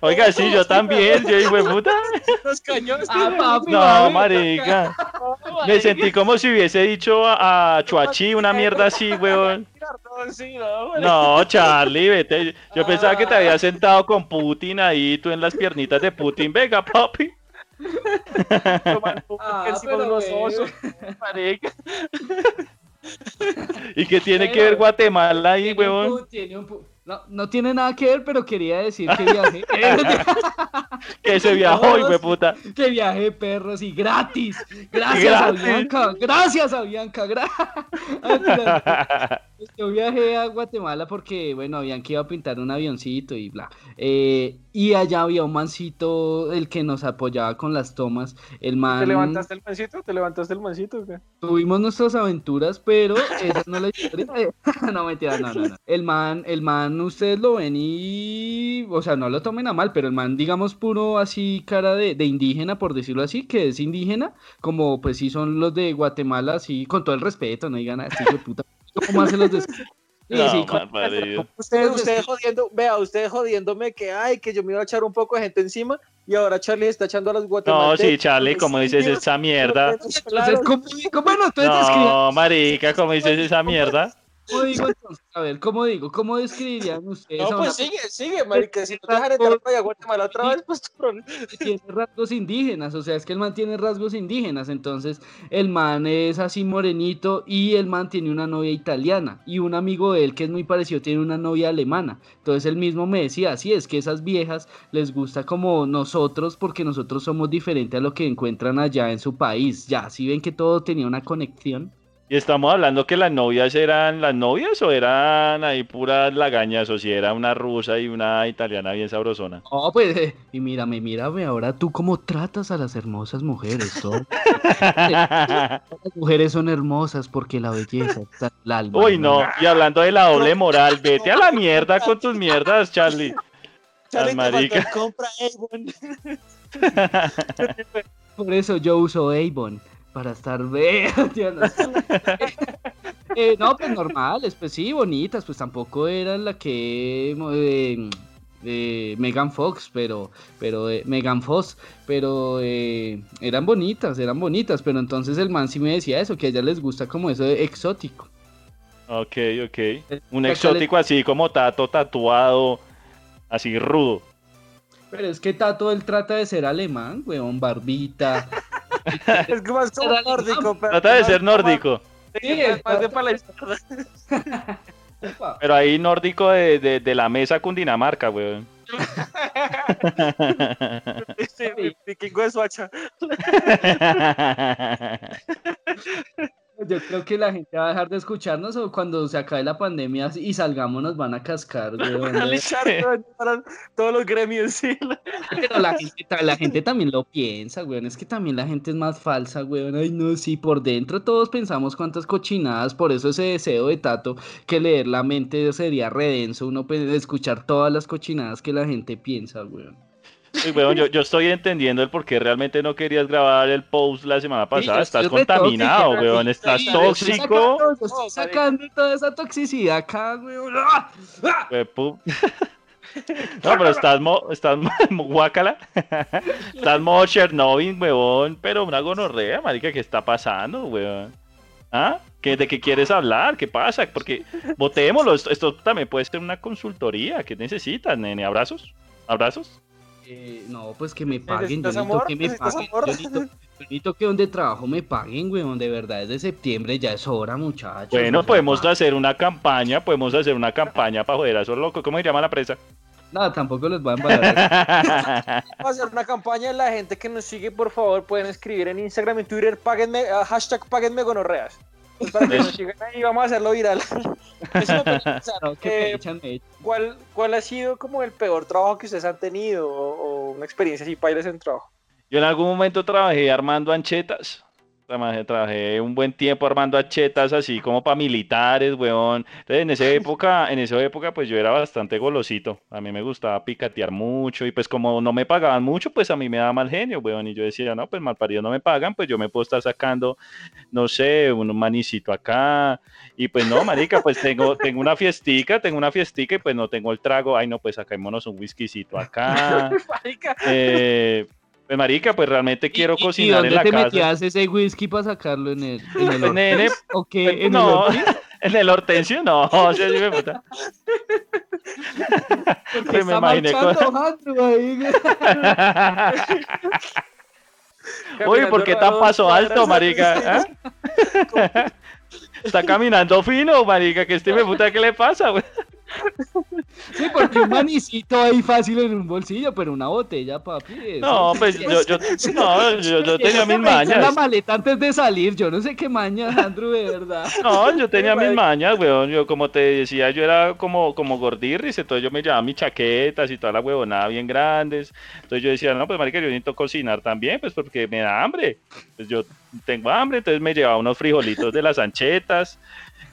Oiga, sí, yo también, yo hijo de puta.
los cañones.
Ah, papi,
No,
papi.
marica. Me sentí como si hubiese dicho a, a Chuachi una mierda así, weón.
No,
Charlie, vete. Yo pensaba que te había sentado con Putin ahí, tú en las piernitas de Putin. Venga, papi.
Ah,
encima de osos.
¿Y qué tiene que ver Guatemala ahí,
Tiene un
weón?
pu- tiene un pu- No, no tiene nada que ver, pero quería decir que viajé.
Que se viajó, hijo de puta.
que viajé perros y gratis. Gracias a
Gratis.
Bianca. Gracias a Bianca. gra- Yo viajé a Guatemala porque, bueno, habían que iba a pintar un avioncito y bla. Eh, y allá había un mancito, el que nos apoyaba con las tomas. El man.
¿Te levantaste el mancito? ¿Te levantaste el mancito? qué?
Tuvimos nuestras aventuras, pero esa no la historia. no, mentira, no, no, no. El man, el man, ustedes lo ven y. O sea, no lo tomen a mal, pero el man, digamos, puro así, cara de, de indígena, por decirlo así, que es indígena, como pues sí son los de Guatemala, así, con todo el respeto, no digan así de puta. ¿Cómo hacen los de.? Sí,
No,
sí, con-.
Ustedes, ustedes jodiendo, vea, ustedes jodiéndome que ay, que yo me iba a echar un poco de gente encima y ahora Charlie está echando a las
No,
guatemaltecas.
sí, Charlie, como dices esa mierda.
Entonces, ¿cómo, describan-
No, marica, como dices esa mierda.
¿Cómo digo entonces? A ver, ¿cómo digo? ¿Cómo describirían ustedes
No, pues sigue, sigue, marica. Si no te dejan entrar para Guatemala otra vez, pues tu problema.
que tiene rasgos indígenas, o sea, es que el man tiene rasgos indígenas, entonces el man es así morenito y el man tiene una novia italiana y un amigo de él que es muy parecido tiene una novia alemana, entonces él mismo me decía, así es que esas viejas les gusta como nosotros porque nosotros somos diferentes a lo que encuentran allá en su país, ya, si ven que todo tenía una conexión.
Y estamos hablando que las novias eran las novias o eran ahí puras lagañas o si era una rusa y una italiana bien sabrosona.
Oh, pues, eh, y mírame, mírame ahora tú cómo tratas a las hermosas mujeres, ¿no? Las mujeres son hermosas porque la belleza está en el alma.
Uy, no, y hablando de la doble moral, vete a la mierda con tus mierdas, Charlie.
Charlie, el compra Avon.
Por eso yo uso Avon, para estar no. Eh, no, pues normales, pues sí, bonitas, pues tampoco eran la que eh, eh, Megan Fox, pero, pero eh, Megan Fox, pero eh, eran bonitas, eran bonitas, pero entonces el man sí me decía eso, que a ella les gusta como eso de exótico.
Ok, ok. Un exótico así como tato tatuado, así rudo.
Pero es que Tato él trata de ser alemán, weón, barbita.
Es que más como nórdico. pero
Trata de ser nórdico,
Sí, más de para la izquierda.
Pero ahí nórdico de, de, de la mesa Cundinamarca, weón.
Sí, mi vikingo de Suacha.
Yo creo que la gente va a dejar de escucharnos o cuando se acabe la pandemia y salgamos nos van a cascar, weón.
Van a para todos los gremios, sí.
Pero la gente, la gente también lo piensa, weón. Es que también la gente es más falsa, weón. Ay, no, sí, por dentro todos pensamos cuántas cochinadas. Por eso ese deseo de Tato que leer la mente sería redenso. Uno puede escuchar todas las cochinadas que la gente piensa, weón.
Uy, weón, yo, yo estoy entendiendo el por qué realmente no querías grabar el post la semana pasada. Estás contaminado,
tóxica,
weón. Estás
sí, yo estoy
tóxico.
sacando- yo estoy sacando toda esa toxicidad acá, weón. ¡Ah! ¡Ah!
No, pero estás, mo, estás mo- guácala. Estás modo Chernobyl, weón. Pero una gonorrea, marica, ¿qué está pasando, weón? ¿Ah? ¿Qué, ¿De qué quieres hablar? ¿Qué pasa? Porque votémoslo. Esto, esto también puede ser una consultoría. ¿Qué necesitas, nene? ¿Abrazos? ¿Abrazos?
Eh, no, pues que me paguen, yo
¿Necesitas
necesito que me
¿Necesitas
paguen.
amor?
Yo necesito, yo necesito que donde trabajo me paguen, weón. De verdad, es de septiembre, ya es hora, muchachos.
Bueno, podemos hacer una campaña. Podemos hacer una campaña para joder a esos locos. ¿Cómo se llama la presa?
No, tampoco les voy a embalar.
Vamos a hacer una campaña. La gente que nos sigue, por favor, pueden escribir en Instagram y Twitter, páguenme, ah, hashtag páguenme gonorreas. Pues para que
Eso.
nos sigan ahí, vamos a hacerlo viral. Eso me pensar,
No,
eh. ¿cuál, ¿Cuál ha sido como el peor trabajo que ustedes han tenido o, o una experiencia así, pailes en trabajo?
Yo en algún momento trabajé armando anchetas. Trabajé, un buen tiempo armando achetas así como para militares, weón. Entonces en esa época, en esa época pues yo era bastante golosito. A mí me gustaba picatear mucho y pues como no me pagaban mucho, pues a mí me daba mal genio, weón. Y yo decía, no, pues mal parido no me pagan, pues yo me puedo estar sacando, no sé, un manicito acá. Y pues no, marica, pues tengo, tengo una fiestica, tengo una fiestica y pues no tengo el trago. Ay, no, pues sacámonos un whiskycito acá. Eh, pues marica, pues realmente quiero
¿Y-
cocinar
¿Y dónde
en la
te
casa.
metías ese whisky para sacarlo en el, en el
En el-
¿O qué? ¿En el
no,
Ortiz?
en el hortensio no, o sea, sí me puta.
Porque
Pues me
está
imaginé
marchando Andrew ahí.
Uy, ¿por qué tan paso alto, marica? ¿Ah? Está caminando fino, marica, que este me puta, ¿qué le pasa, güey?
Sí, porque un manicito ahí fácil en un bolsillo, pero una botella, papi. eso-
No, pues yo, yo, no, yo, yo tenía mis
en la
mañas.
maleta antes de salir, yo no sé qué mañas, Andrew, de verdad.
No, yo tenía mis mañas, weón. Yo, como te decía, yo era como, como gordirris, entonces yo me llevaba mis chaquetas y toda la huevonada bien grandes. Entonces yo decía, no, pues marica, yo necesito cocinar también, pues porque me da hambre. Pues yo tengo hambre, entonces me llevaba unos frijolitos de las anchetas.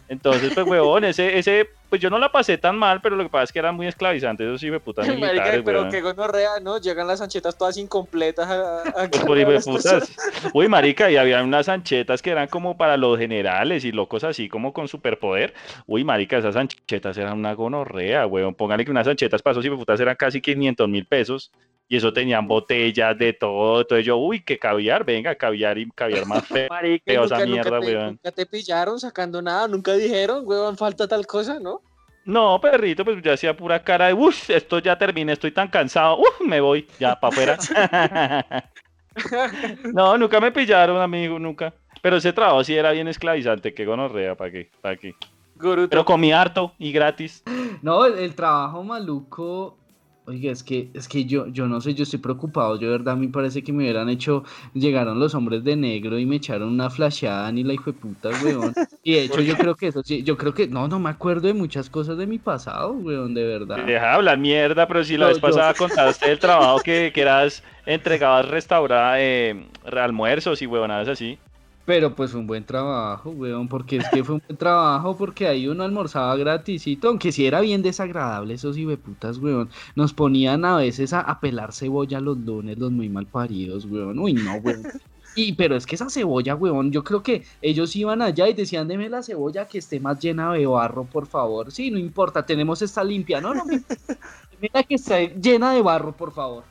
Entonces, pues, huevón, ese, ese, pues yo no la pasé tan mal, pero lo que pasa es que eran muy esclavizantes, esos sí me putas
Marica, pero
weón.
qué gonorrea, ¿no? Llegan las anchetas todas incompletas a, a
Pues por putas. Uy, marica, y había unas anchetas que eran como para los generales y locos así como con superpoder. Uy, marica, esas anchetas eran una gonorrea, weón. Póngale que unas anchetas para esos de putas eran casi 500 mil pesos. Y eso tenían botellas de todo. Entonces yo, uy, que caviar, venga, caviar y caviar más feo.
Marica,
esa
nunca
mierda,
te,
weón.
nunca te pillaron sacando nada, nunca dijeron, weón, falta tal cosa, ¿no?
No, perrito, pues yo hacía pura cara de, uff, esto ya terminé, estoy tan cansado, uff, me voy, ya, para afuera. no, nunca me pillaron, amigo, nunca. Pero ese trabajo sí era bien esclavizante, qué gonorrea, ¿para qué? ¿Para qué?
Guruto.
Pero comí harto y gratis.
No, el, el trabajo maluco. Oiga, es que, es que yo, yo no sé, yo estoy preocupado. Yo, de verdad, a mí parece que me hubieran hecho. Llegaron los hombres de negro y me echaron una flasheada ni la hijo de puta, weón. Y de hecho, yo creo que eso sí, yo creo que. No, no me acuerdo de muchas cosas de mi pasado, weón, de verdad.
Deja de hablar mierda, pero si la
No,
vez
yo-
pasada contaste el trabajo que, que eras, entregabas restaurar eh, almuerzos y huevonadas así.
Pero pues un buen trabajo, weón, porque es que fue un buen trabajo, porque ahí uno almorzaba gratisito, aunque si era bien desagradable esos putas, weón. Nos ponían a veces a, pelar cebolla los lunes, los muy mal paridos, weón. Uy, no, weón. Y, pero es que esa cebolla, weón, yo creo que ellos iban allá y decían, deme la cebolla que esté más llena de barro, por favor. Sí, no importa, tenemos esta limpia. No, no, me- mira que está llena de barro, por favor.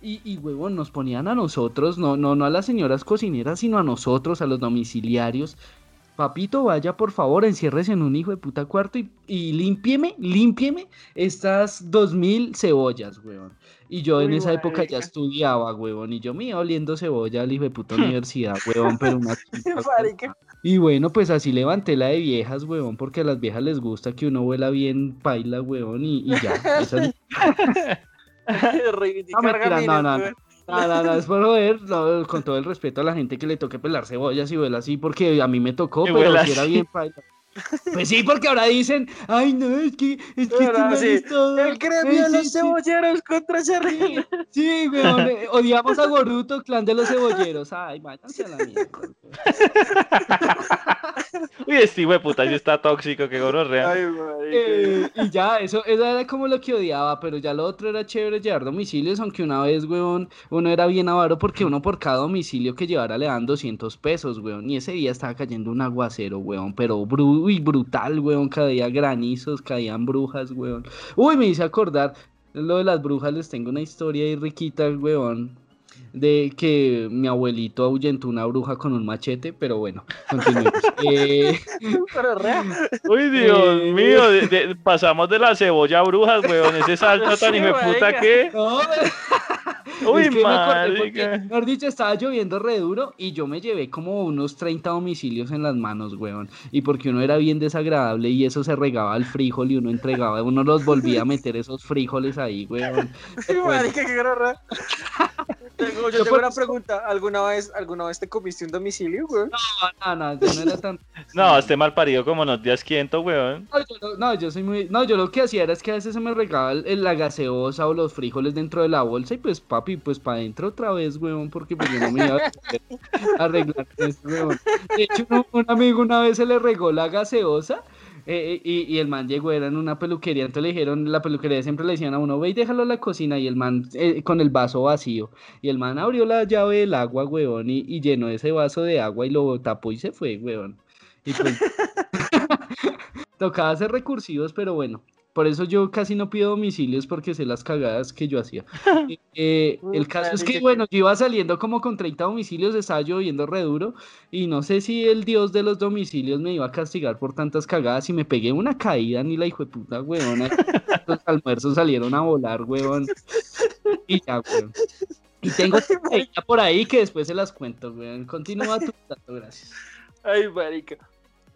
Y, y huevón, nos ponían a nosotros, no, no, no a las señoras cocineras, sino a nosotros, a los domiciliarios. Papito, vaya por favor, enciérrese en un hijo de puta cuarto y, y límpieme, límpieme estas dos mil cebollas, huevón. Y yo en esa época ya estudiaba, huevón, y yo me iba oliendo cebolla al hijo de puta universidad, huevón, pero una y bueno, pues así levanté la de viejas, huevón, porque a las viejas les gusta que uno huela bien paila, huevón, y, y ya. Esa
Reivindicar
No, no, no,
weón.
No, no, no, es por no, con todo el respeto a la gente que le toque pelar cebollas y huela así, porque a mí me tocó,
Y
pero si era bien paila. Pues sí, porque ahora dicen, ay no, es que, es que este man
sí,
es todo-
El gremio de
sí,
los
sí,
cebolleros contra Cerrillo.
Sí, weón, odiamos a Goruto, clan de los cebolleros. Ay, váyanse a la mierda.
Uy, este de puta sí está tóxico, qué gonorrea.
Ay.
Eh, y ya, eso, eso era como lo que odiaba, pero ya lo otro era chévere llevar domicilios, aunque una vez, weón, uno era bien avaro porque uno por cada domicilio que llevara le dan 200 pesos, weón, y ese día estaba cayendo un aguacero, weón, pero bru uy, brutal, weón, caía granizos, caían brujas, weón. Uy, me hice acordar, lo de las brujas, les tengo una historia ahí riquita, weón. De que mi abuelito ahuyentó una bruja con un machete, pero bueno, continuemos. Eh,
Pero real.
Uy, Dios
Eh.
mío, de- de- pasamos de la cebolla a brujas, weón, ese salto tan
Sí,
puta que...
no,
Uy,
es que me porque, mejor dicho, estaba lloviendo re duro y yo me llevé como unos 30 domicilios en las manos, weón. Y porque uno era bien desagradable y eso se regaba al frijol y uno entregaba, uno los volvía a meter esos frijoles ahí, weón.
Ay, marica, qué gran real. Tengo, yo tengo una pregunta. ¿Alguna vez, ¿Alguna vez te comiste un domicilio, güey?
No, no, yo no era tan.
No, este mal parido como nos días quiento, weón.
No yo, no, yo soy muy. No, yo lo que hacía era es que a veces se me regaba el- la gaseosa o los frijoles dentro de la bolsa y pues, papi, pues para adentro otra vez, weón, porque pues yo no me iba a arreglar eso, weón. De hecho, un, un amigo una vez se le regó la gaseosa. Eh, y, y el man llegó, era en una peluquería, entonces le dijeron, la peluquería siempre le decían a uno, ve y déjalo en la cocina, y el man eh, con el vaso vacío, y el man abrió la llave del agua, weón, y, y llenó ese vaso de agua y lo tapó y se fue, weón. Y pues, Tocaba ser recursivos, pero bueno. Por eso yo casi no pido domicilios porque sé las cagadas que yo hacía. Eh, el caso es que, bueno, yo iba saliendo como con 30 domicilios, estaba lloviendo re duro y no sé si el dios de los domicilios me iba a castigar por tantas cagadas y me pegué una caída ni la hijo de puta, weón. Los almuerzos salieron a volar, weón. Y ya, weón. Y tengo por ahí que después se las cuento, weón. Continúa tu dato, gracias.
Ay, marica.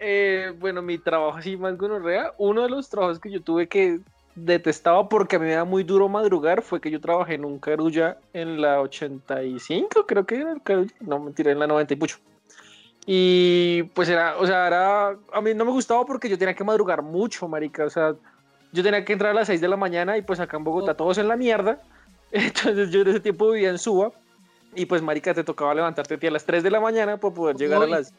Eh, bueno, mi trabajo así más gonorrea, uno de los trabajos que yo tuve que detestaba porque a mí me da muy duro madrugar fue que yo trabajé en un carulla en la 85, creo que era el carulla, no mentira, en la 90 y pucho. Y pues era, o sea, era, a mí no me gustaba porque yo tenía que madrugar mucho, marica, o sea, yo tenía que entrar a las 6 de la mañana y pues acá en Bogotá todos en la mierda, entonces yo en ese tiempo vivía en Suba y pues marica te tocaba levantarte a a las 3 de la mañana para poder llegar a
Uy.
las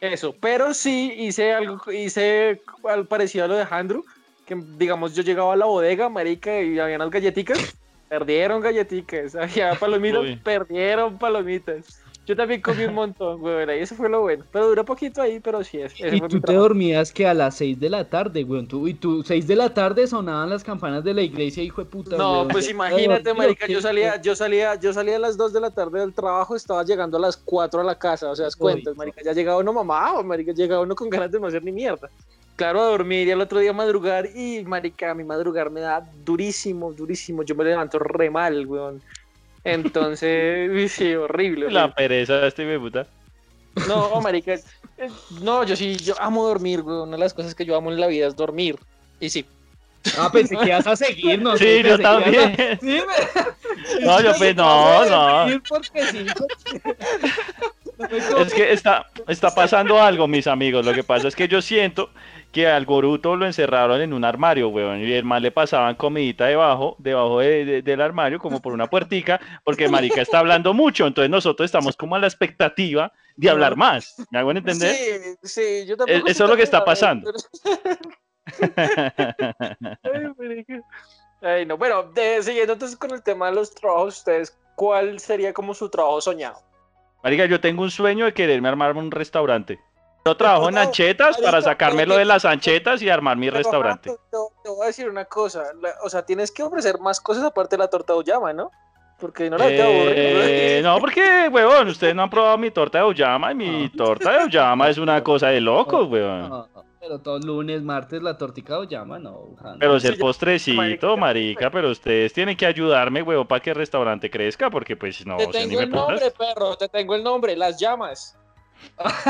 eso, pero sí hice algo, hice al parecido a lo de Andrew, que digamos yo llegaba a la bodega, marica, y había unas galletitas, perdieron galletitas, había palomitas,
Uy.
perdieron palomitas. Yo también comí un montón, güey, y eso fue lo bueno. Pero duró poquito ahí, pero sí, es,
Y tú te
trabajo.
dormías que a las 6 de la tarde, weón. Tú, y tú, 6 de la tarde sonaban las campanas de la iglesia, hijo de puta.
No,
weón.
pues imagínate, marica, yo salía, yo salía, yo salía a las 2 de la tarde del trabajo, estaba llegando a las 4 a la casa, o sea, es cuentas, marica, ya llegaba uno mamado, marica, llegaba uno con ganas de no hacer ni mierda. Claro, a dormir y al otro día madrugar y, marica, a mi madrugar me da durísimo, durísimo, yo me levanto re mal, weón. Entonces, sí, horrible.
La pereza de este de puta.
No, marica, eh, no, yo sí, yo amo dormir, weón, una de las cosas que yo amo en la vida es dormir. Y sí,
Ah, pensé que ibas a seguir, no
Sí, yo
a-
también.
Sí, me-
No, yo pues no, no.
seguir porque sí, porque- No me co-
Es que está, está pasando algo, mis amigos. Lo que pasa es que yo siento que al Goruto lo encerraron en un armario, weón. Y el man le pasaban comidita debajo, debajo de- de- del armario, como por una puertica, porque Marica está hablando mucho. Entonces nosotros estamos como a la expectativa de hablar más. ¿Me hago entender?
Sí, sí, yo tampoco.
eso
soy
es lo que está pasando.
Ay, no, bueno, de- siguiendo entonces con el tema de los trabajos, ustedes, ¿cuál sería como su trabajo soñado?
Marica, yo tengo un sueño de quererme armarme un restaurante. Yo trabajo en anchetas para sacármelo de las anchetas y armar mi restaurante.
Te, voy a decir una cosa, o sea, tienes que ofrecer más cosas aparte de la torta de llama, ¿no? Porque no la te
Eh, no, porque, huevón, ustedes no han probado mi torta de Oyama y mi torta de Oyama es una cosa de locos, huevón.
No, no, pero todos lunes, martes, la tortica o llama, no.
Pero es el postrecito,
marica.
pero ustedes tienen que ayudarme, huevón, para que el restaurante crezca, porque pues no,
te
o sea, ni
tengo
me
el nombre, perro, te tengo el nombre, las llamas.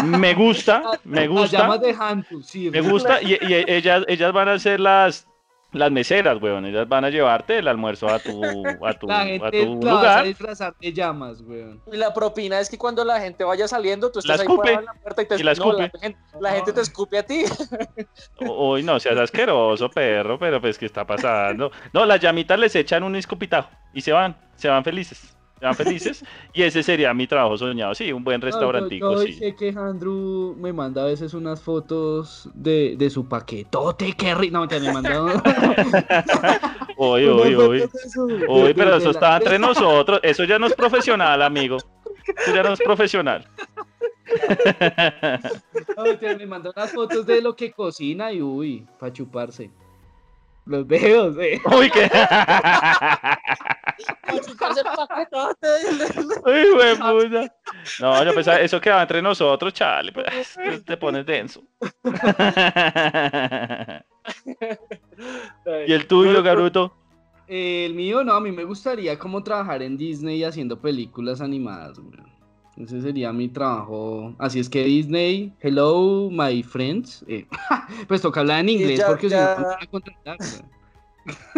Me gusta, me
Las
gusta,
llamas de Hantu, sí.
me gusta, y, y ellas, ellas van a ser las, las meseras, huevón, ellas van a llevarte el almuerzo a tu, a tu,
La
a tu
la vas a
lugar.
disfrazar de llamas, weón.
Y la propina es que cuando la gente vaya saliendo, tú estás
La
ahí en la puerta y te
Y la
no,
escupe.
gente, la gente te escupe a ti.
Uy, no seas asqueroso, perro, pero pues, ¿qué está pasando? No, las llamitas les echan un escupitajo y se van, se van felices. Van felices. y ese sería mi trabajo soñado. Sí, un buen
No, yo-
restaurantico,
yo,
sí.
sé que Andrew me manda a veces unas fotos de, de su paquetote, qué rico. No, ya me de su- de-
Uy,
de-
pero eso está entre nosotros. Eso ya no es profesional, amigo. Eso ya no es profesional.
No, ya me manda unas fotos de lo que cocina y uy, para chuparse. Los veo, sí.
Uy, qué. Uy, güey, puta. No, yo pensaba, eso quedaba entre nosotros, chale. Pues, es que te pones denso. ¿Y el tuyo, Garuto?
El mío, no, a mí me gustaría como trabajar en Disney haciendo películas animadas, weón. Ese sería mi trabajo. Así es que Disney, hello, my friends. Eh, pues toca hablar en inglés
ya-
porque si no, no me van a contratar.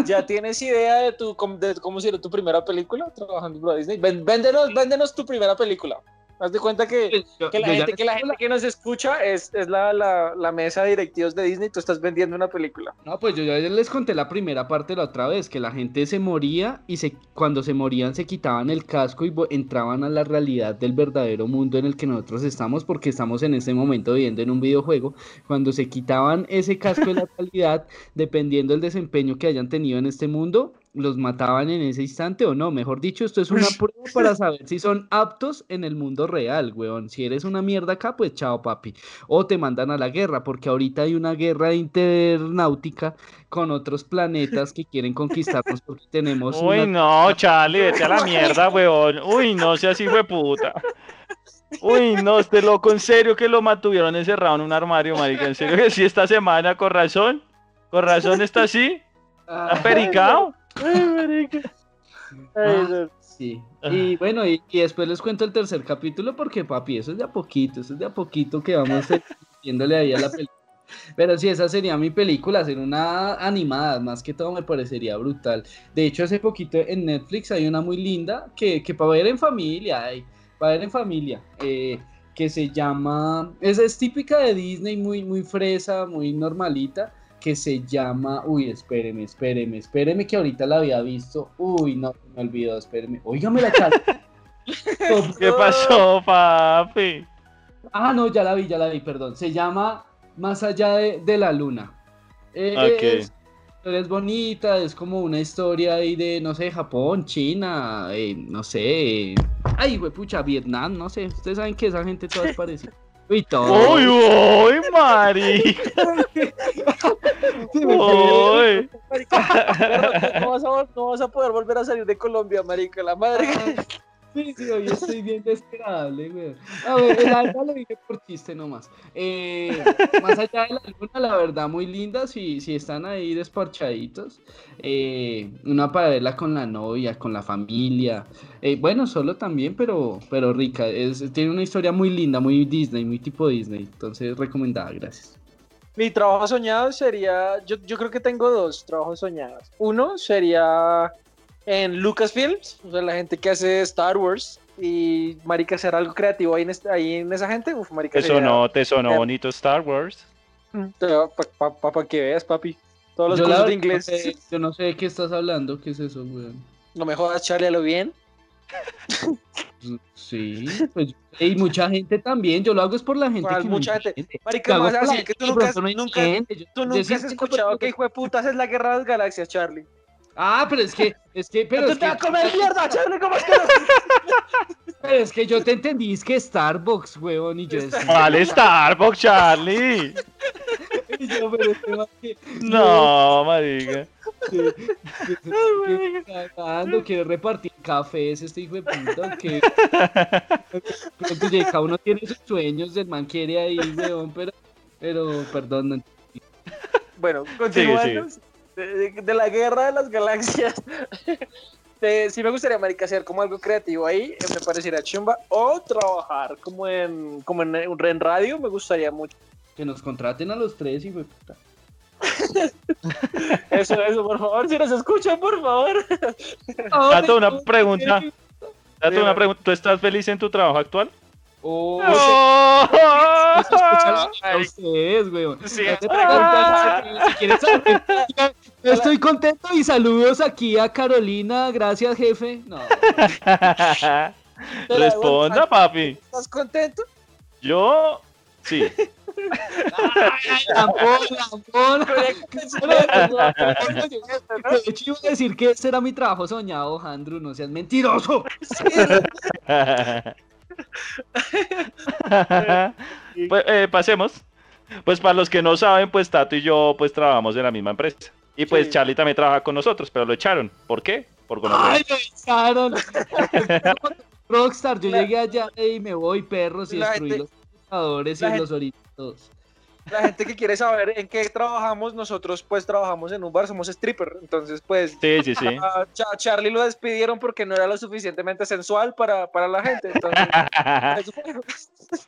¿Ya tienes idea de, tu, de cómo será tu primera película trabajando para Disney? Véndenos, véndenos tu primera película. Haz de cuenta que,
Yo-
que la, gente, que la gente que nos escucha es, es la, la, la mesa de directivos de Disney. Tú estás vendiendo una película.
No, pues yo ya les conté la primera parte la otra vez, que la gente se moría y se, cuando se morían se quitaban el casco y entraban a la realidad del verdadero mundo en el que nosotros estamos, porque estamos en este momento viviendo en un videojuego. Cuando se quitaban ese casco de la realidad, dependiendo del desempeño que hayan tenido en este mundo, los mataban en ese instante o no. Mejor dicho, esto es una prueba para saber si son aptos en el mundo real, weón. Si eres una mierda acá, pues chao, papi. O te mandan a la guerra, porque ahorita hay una guerra internáutica con otros planetas que quieren conquistarnos porque tenemos
Uy,
una-
no, Charlie, vete a la mierda, weón. Uy, no seas de puta. Uy, no, este loco, en serio que lo mantuvieron encerrado en un armario, marica. En serio que sí, esta semana, con razón. Con razón está así.
Ah,
¿Está pericado?
Ay, marica. Ay,
Ah.
no.
Sí. Y bueno, y, y después les cuento el tercer capítulo porque, papi, eso es de a poquito, eso es de a poquito que vamos viéndole ahí a la película. Pero sí, esa sería mi película, hacer una animada, más que todo me parecería brutal. De hecho, hace poquito en Netflix hay una muy linda que, que para ver en familia, ay, para ver en familia, eh, que se llama, es, es típica de Disney, muy, muy fresa, muy normalita, que se llama, uy, espéreme, espéreme, espéreme que ahorita la había visto, uy, no, me olvidó, espéreme, óigame la cara.
¿Qué pasó, papi?
Ah, no, ya la vi, ya la vi, perdón. Se llama Más allá de, de la luna. Es, es bonita, es como una historia ahí de, no sé, Japón, China, eh, no sé. ay, pucha, Vietnam, no sé. Ustedes saben que esa gente toda es parecida. Uy, todo.
Uy, uy, marica.
Sí, me
Uy.
Marica, no, vas a, no vas a poder volver a salir de Colombia, marica. La madre.
Sí, sí, hoy estoy bien desesperable, güey. A ver, el alma lo dije por chiste nomás. Eh, más allá de la luna, la verdad, muy linda, si, si están ahí desparchaditos. Eh, una para verla con la novia, con la familia. Eh, bueno, solo también, pero, pero rica. Tiene una historia muy linda, muy Disney, muy tipo Disney. Entonces, recomendada, gracias.
Mi trabajo soñado sería. Yo, yo creo que tengo dos trabajos soñados. Uno sería en Lucasfilms, o sea, la gente que hace Star Wars. Y, marica, hacer algo creativo ahí en, este- ahí en esa gente. Uf, marica.
Te sonó, te sonó
Eh.
bonito Star Wars.
Para que veas, papi. Todos los
Yo, la
cursos de
verdad, no
inglés.
sé- yo no sé de qué estás hablando, ¿qué es eso, güey?
No me jodas, Charlie, a lo bien.
Sí, pues y mucha gente también, yo lo hago es por la gente
¿Cuál
que
mucha gente? Marica, más
la
así
gente
que tú nunca, nunca.
Yo-
tú nunca has escuchado que hijo de putas es la guerra de las galaxias, Charlie.
Ah, pero es que, es que, pero
Pero
es
te
que,
vas a comer mierda, Charlie, ¿cómo es que no?
pero es que yo te entendí, es que Starbucks, huevón, y yo decía,
¿Cuál Starbucks, Charlie?
y yo, pero este man que-
No, marica.
que- que- que- que cagando, quiere repartir cafés este hijo de puta, que que cada uno tiene sus sueños, el man quiere ahí, huevón, pero, pero, perdón, no
Bueno, continuando. De, de- de la guerra de las galaxias. Eh, sí me gustaría, marica, hacer como algo creativo ahí, eh, me parecería chumba. O trabajar como en, como en, en radio, me gustaría mucho.
que nos contraten a los tres, hijo de puta.
Eso, eso, por favor, si nos escuchan, por favor.
Tato, una pregunta. Tato, una pregunta. ¿Tú estás feliz en tu trabajo actual?
Oh,
¡Oh!
a ustedes, weón.
Sí,
estoy contento y saludos aquí a Carolina. Gracias, jefe. No.
Responda, papi.
¿Estás contento?
Yo, sí.
Lampón. De hecho, iba a decir que ese era mi trabajo soñado, Andrew. No seas mentiroso.
pues, eh, pasemos. Pues para los que no saben, pues Tato y yo pues trabajamos en la misma empresa. Y pues
Sí.
Charlie también trabaja con nosotros, pero lo echaron. ¿Por qué? Por gonorrea.
Ay, lo echaron. Rockstar, yo
La-
llegué allá y me voy, perros, y destruí
gente-
los computadores y
la
los oritos.
La gente que quiere saber en qué trabajamos, nosotros pues trabajamos en un bar, somos stripper. Entonces, pues,
Sí, sí, sí.
a Charlie lo despidieron porque no era lo suficientemente sensual para, para la gente. Entonces.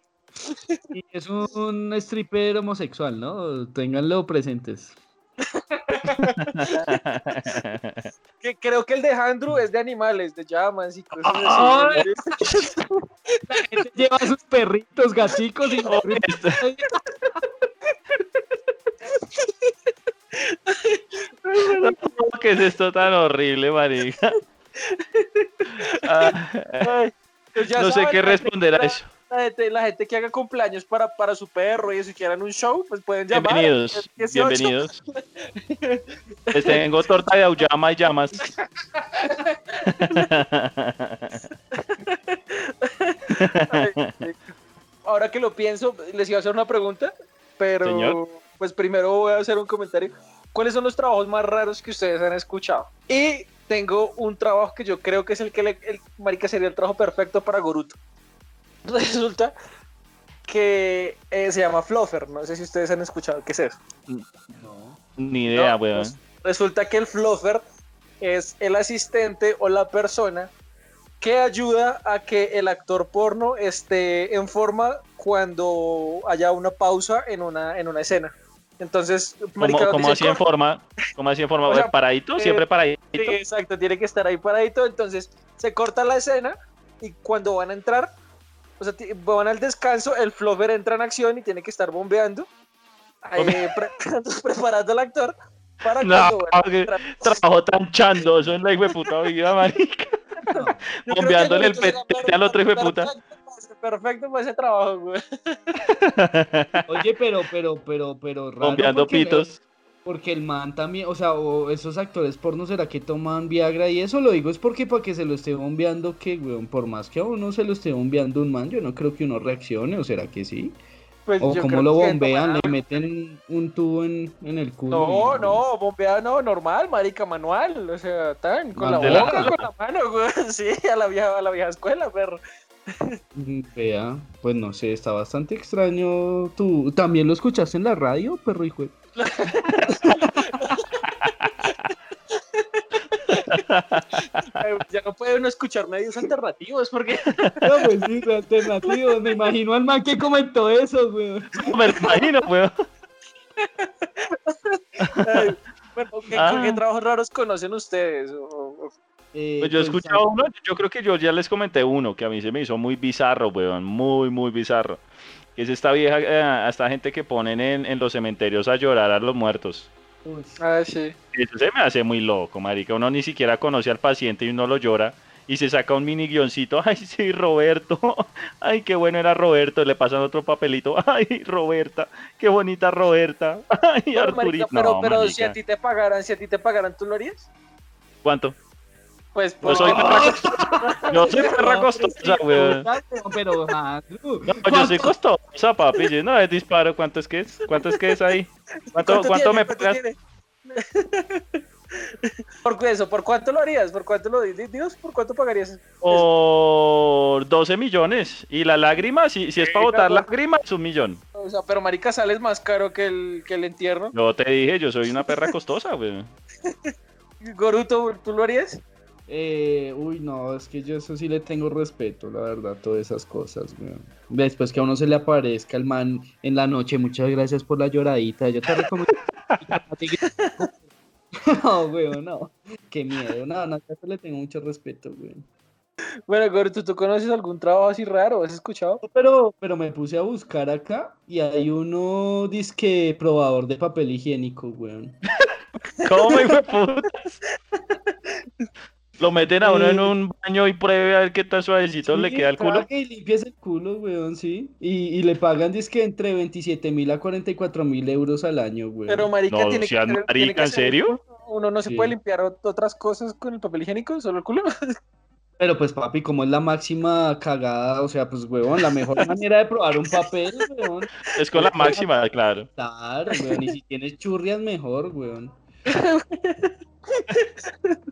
Y es un stripper homosexual, ¿no? Ténganlo presentes.
Que creo que el de Andrew es de animales, de llamas y cosas así.
La gente lleva a sus perritos, gaticos y
¿Qué es esto tan horrible, marica? Ah,
pues ya
no sé
saben,
qué responder a eso.
La gente, la gente que haga cumpleaños para, para su perro y eso, y quieran un show, pues pueden llamar.
Bienvenidos,
18.
bienvenidos. Les tengo torta de auyama y llamas.
Ahora que lo pienso, les iba a hacer una pregunta, pero
Señor.
Pues primero voy a hacer un comentario. ¿Cuáles son los trabajos más raros que ustedes han escuchado? Y tengo un trabajo que yo creo que es el que le, el marica sería el trabajo perfecto para Goruto. Resulta que eh, se llama Fluffer, no sé si ustedes han escuchado qué es eso.
Ni idea,
No,
weón.
pues, resulta que el fluffer es el asistente o la persona que ayuda a que el actor porno esté en forma cuando haya una pausa en una, en una escena. Entonces, marica,
¿Cómo,
nos
cómo
dicen,
así en forma? ¿Cómo así en forma?
O sea,
¿Paradito?
eh,
¿Siempre paradito?
Sí, exacto, tiene que estar ahí paradito. Entonces, se corta la escena y cuando van a entrar, o sea, van al descanso, el fluffer entra en acción y tiene que estar bombeando, ahí, preparando, preparando al actor para
No, que trabajo tan chandoso en la hijo de puta vida, marica.
Que
Bombeándole el pete al otro hijo de puta.
Perfecto para ese- trabajo, güey.
Oye, pero, pero, pero, pero raro.
Bombeando
porque me-
pitos.
Porque el man también, o sea, o esos actores porno, ¿será que toman Viagra? Y eso lo digo es porque para que se lo esté bombeando, que, weón, por más que a uno se lo esté bombeando un man, yo no creo que uno reaccione, ¿o será que sí?
Pues
O como lo bombean, le meten un tubo en, en el culo.
No,
y-
no, bombea no, normal, marica, manual, o sea, tan, con la boca, con la mano, güey, sí, a la vieja, a la vieja escuela, perro.
Vea, pues no sé, está bastante extraño. ¿Tú también lo escuchaste en la radio, perro hijo?
Ya no puede uno escuchar medios alternativos porque
No, pues sí, es alternativo. Me imagino al man que comentó eso, weón.
Me imagino, weón.
Ay, bueno, ¿qué,
Ah.
qué trabajos raros conocen ustedes? O- o-
Eh,
Pues yo he escuchado uno, yo creo que yo ya les comenté uno que a mí se me hizo muy bizarro, weón, muy, muy bizarro. Que es esta vieja, eh, esta gente que ponen en, en los cementerios a llorar a los muertos.
Ah, sí.
Eso se me hace muy loco, marica. Uno ni siquiera conoce al paciente y uno lo llora y se saca un mini guioncito. Ay, sí, Roberto. Ay, qué bueno era Roberto. Le pasan otro papelito. Ay, Roberta. Qué bonita Roberta. Ay,
Pero,
Arturito.
marica, pero,
No,
pero si a ti te pagaran, si a ti te pagaran, ¿tú lo harías?
¿Cuánto?
Pues
Yo
porque-
soy perra costosa. Yo soy perra
no,
costosa, weón.
Pero, Andrew,
No, yo soy costosa, papi. Yo no es disparo. ¿Cuánto es que es? ¿Cuánto es que es ahí? ¿Cuánto, cuánto
tiene?
me
¿Cuánto
pagas?
¿Por eso? ¿Por cuánto lo harías? ¿Por cuánto lo di- Dios? ¿Por cuánto pagarías?
Por 12 millones. Y la lágrima, si, si es para botar
no.
lágrimas, es un millón.
O sea, pero marica sales más caro que el, que el entierro.
Yo te dije, yo soy una perra costosa, weón.
Goruto, ¿tú lo harías?
Eh, uy, no, es que yo eso sí le tengo respeto, la verdad, todas esas cosas, weón. Después que a uno se le aparezca el man en la noche, muchas gracias por la lloradita, yo te recomiendo. no, weón, no. Qué miedo, no, no, yo le tengo mucho respeto, weón.
Bueno, Goruto, ¿tú conoces algún trabajo así raro? ¿Has escuchado?
Pero, pero me puse a buscar acá y hay uno disque probador de papel higiénico, weón.
¿Cómo, hijo de putas? Lo meten a uno en un baño y pruebe a ver qué tan suavecito le queda el culo.
trague Y limpias el culo, weón, sí. Y, y le pagan disque entre 27 mil a 44 mil euros al año, weón.
Pero marica
No,
tiene que,
marica,
tiene que
¿en
hacer-
serio?
Uno no se
Sí.
puede limpiar ot- otras cosas con el papel higiénico, solo el culo.
Pero pues papi, como es la máxima cagada, o sea, pues huevón, la mejor manera de probar un papel, weón.
Es con la máxima, claro.
Claro, weón, y si tienes churrias mejor, weón.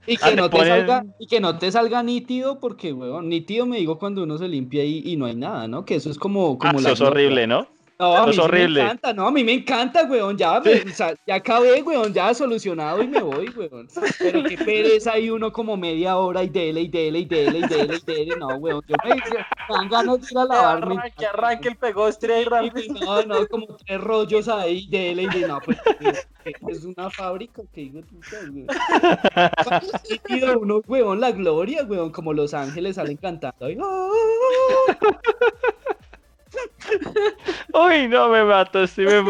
Y
Ah,
que, no te salga, y que no te salga nítido, porque, weón, nítido me digo cuando uno se limpia y, y no hay nada, ¿no? Que eso es como,
Ah,
como
eso
la
es horrible, ¿no?
No, a mí
es
sí
horrible.
me encanta, no, a mí me encanta, weón, ya, me- o sea, ya acabé, weón, ya solucionado y me voy, weón. Pero qué pereza ahí uno como media hora y dele, y dele, y dele, y dele, y dele, no, weón, yo me, me dan ganas de ir a
Que
lavarme.
arranque, arranque el pegostre ahí rápido.
No, no, como tres rollos ahí, dele, y de, no, pues, ¿qué- qué es una fábrica, que digo, puta, weón. Uno, weón, la gloria, weón, como Los Ángeles salen cantando.
Uy, no me mato, sí me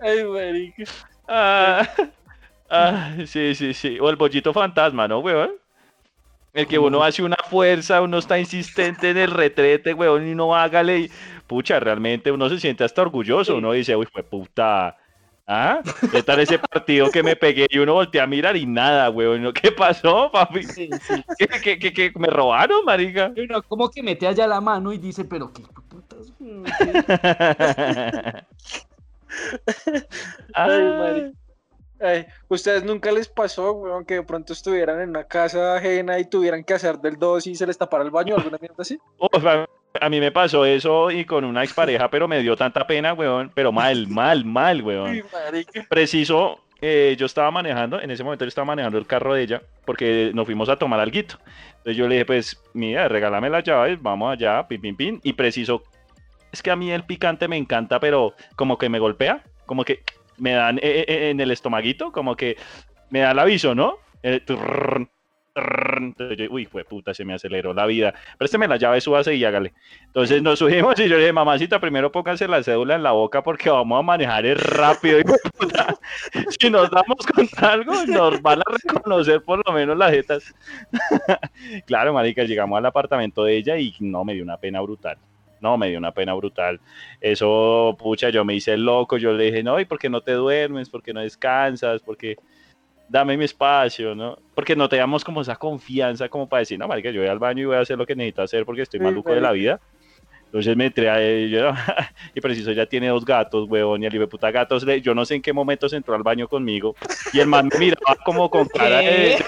Ay, marica.
Ah, ah, sí, sí, sí. O el bollito fantasma, ¿no, weón? El que uno hace una fuerza, uno está insistente en el retrete, weón, y no hágale. Y, pucha, realmente uno se siente hasta orgulloso. Uno dice, uy, fue puta. ¿Ah? ¿Qué tal ese partido que me pegué? Y uno voltea a mirar y nada, weón. ¿Qué pasó, papi?
Sí, sí,
¿Qué, qué, qué, qué? me robaron, marica?
Uno como que mete allá la mano y dice, pero qué putas,
Ay,
Ah.
Ay, ¿Ustedes nunca les pasó, weón, que de pronto estuvieran en una casa ajena y tuvieran que hacer del 2 y se les tapara el baño o alguna mierda así?
A, a mí me pasó eso y con una expareja, pero me dio tanta pena, weón. Pero mal, mal, mal, weón. Preciso, eh, yo estaba manejando, en ese momento yo estaba manejando el carro de ella, porque nos fuimos a tomar alguito. Entonces yo le dije, pues, mira, regálame las llaves, vamos allá, pin, pin, pin. Y preciso, es que a mí el picante me encanta, pero como que me golpea, como que me dan eh, eh, en el estomaguito, como que me da el aviso, ¿no? El uy, fue puta, se me aceleró la vida. Présteme la llave, súbase y hágale. Entonces nos subimos y yo le dije, mamacita, primero pónganse la cédula en la boca porque vamos a manejar es rápido. de puta. Si nos damos con algo, nos van a reconocer por lo menos las jetas. claro, marica, llegamos al apartamento de ella y no, me dio una pena brutal. No, me dio una pena brutal. Eso, pucha, yo me hice loco, yo le dije, no, ¿y por qué no te duermes? ¿Por qué no descansas? ¿Por qué dame mi espacio, ¿no? Porque no teníamos como esa confianza como para decir, no, marica, yo voy al baño y voy a hacer lo que necesito hacer porque estoy
Sí,
maluco de la
marica.
vida. Entonces me entré a ello, y preciso, ya tiene dos gatos, huevón, y el hijo de puta gatos, yo no sé en qué momento se entró al baño conmigo, y el man me miraba como con cara de,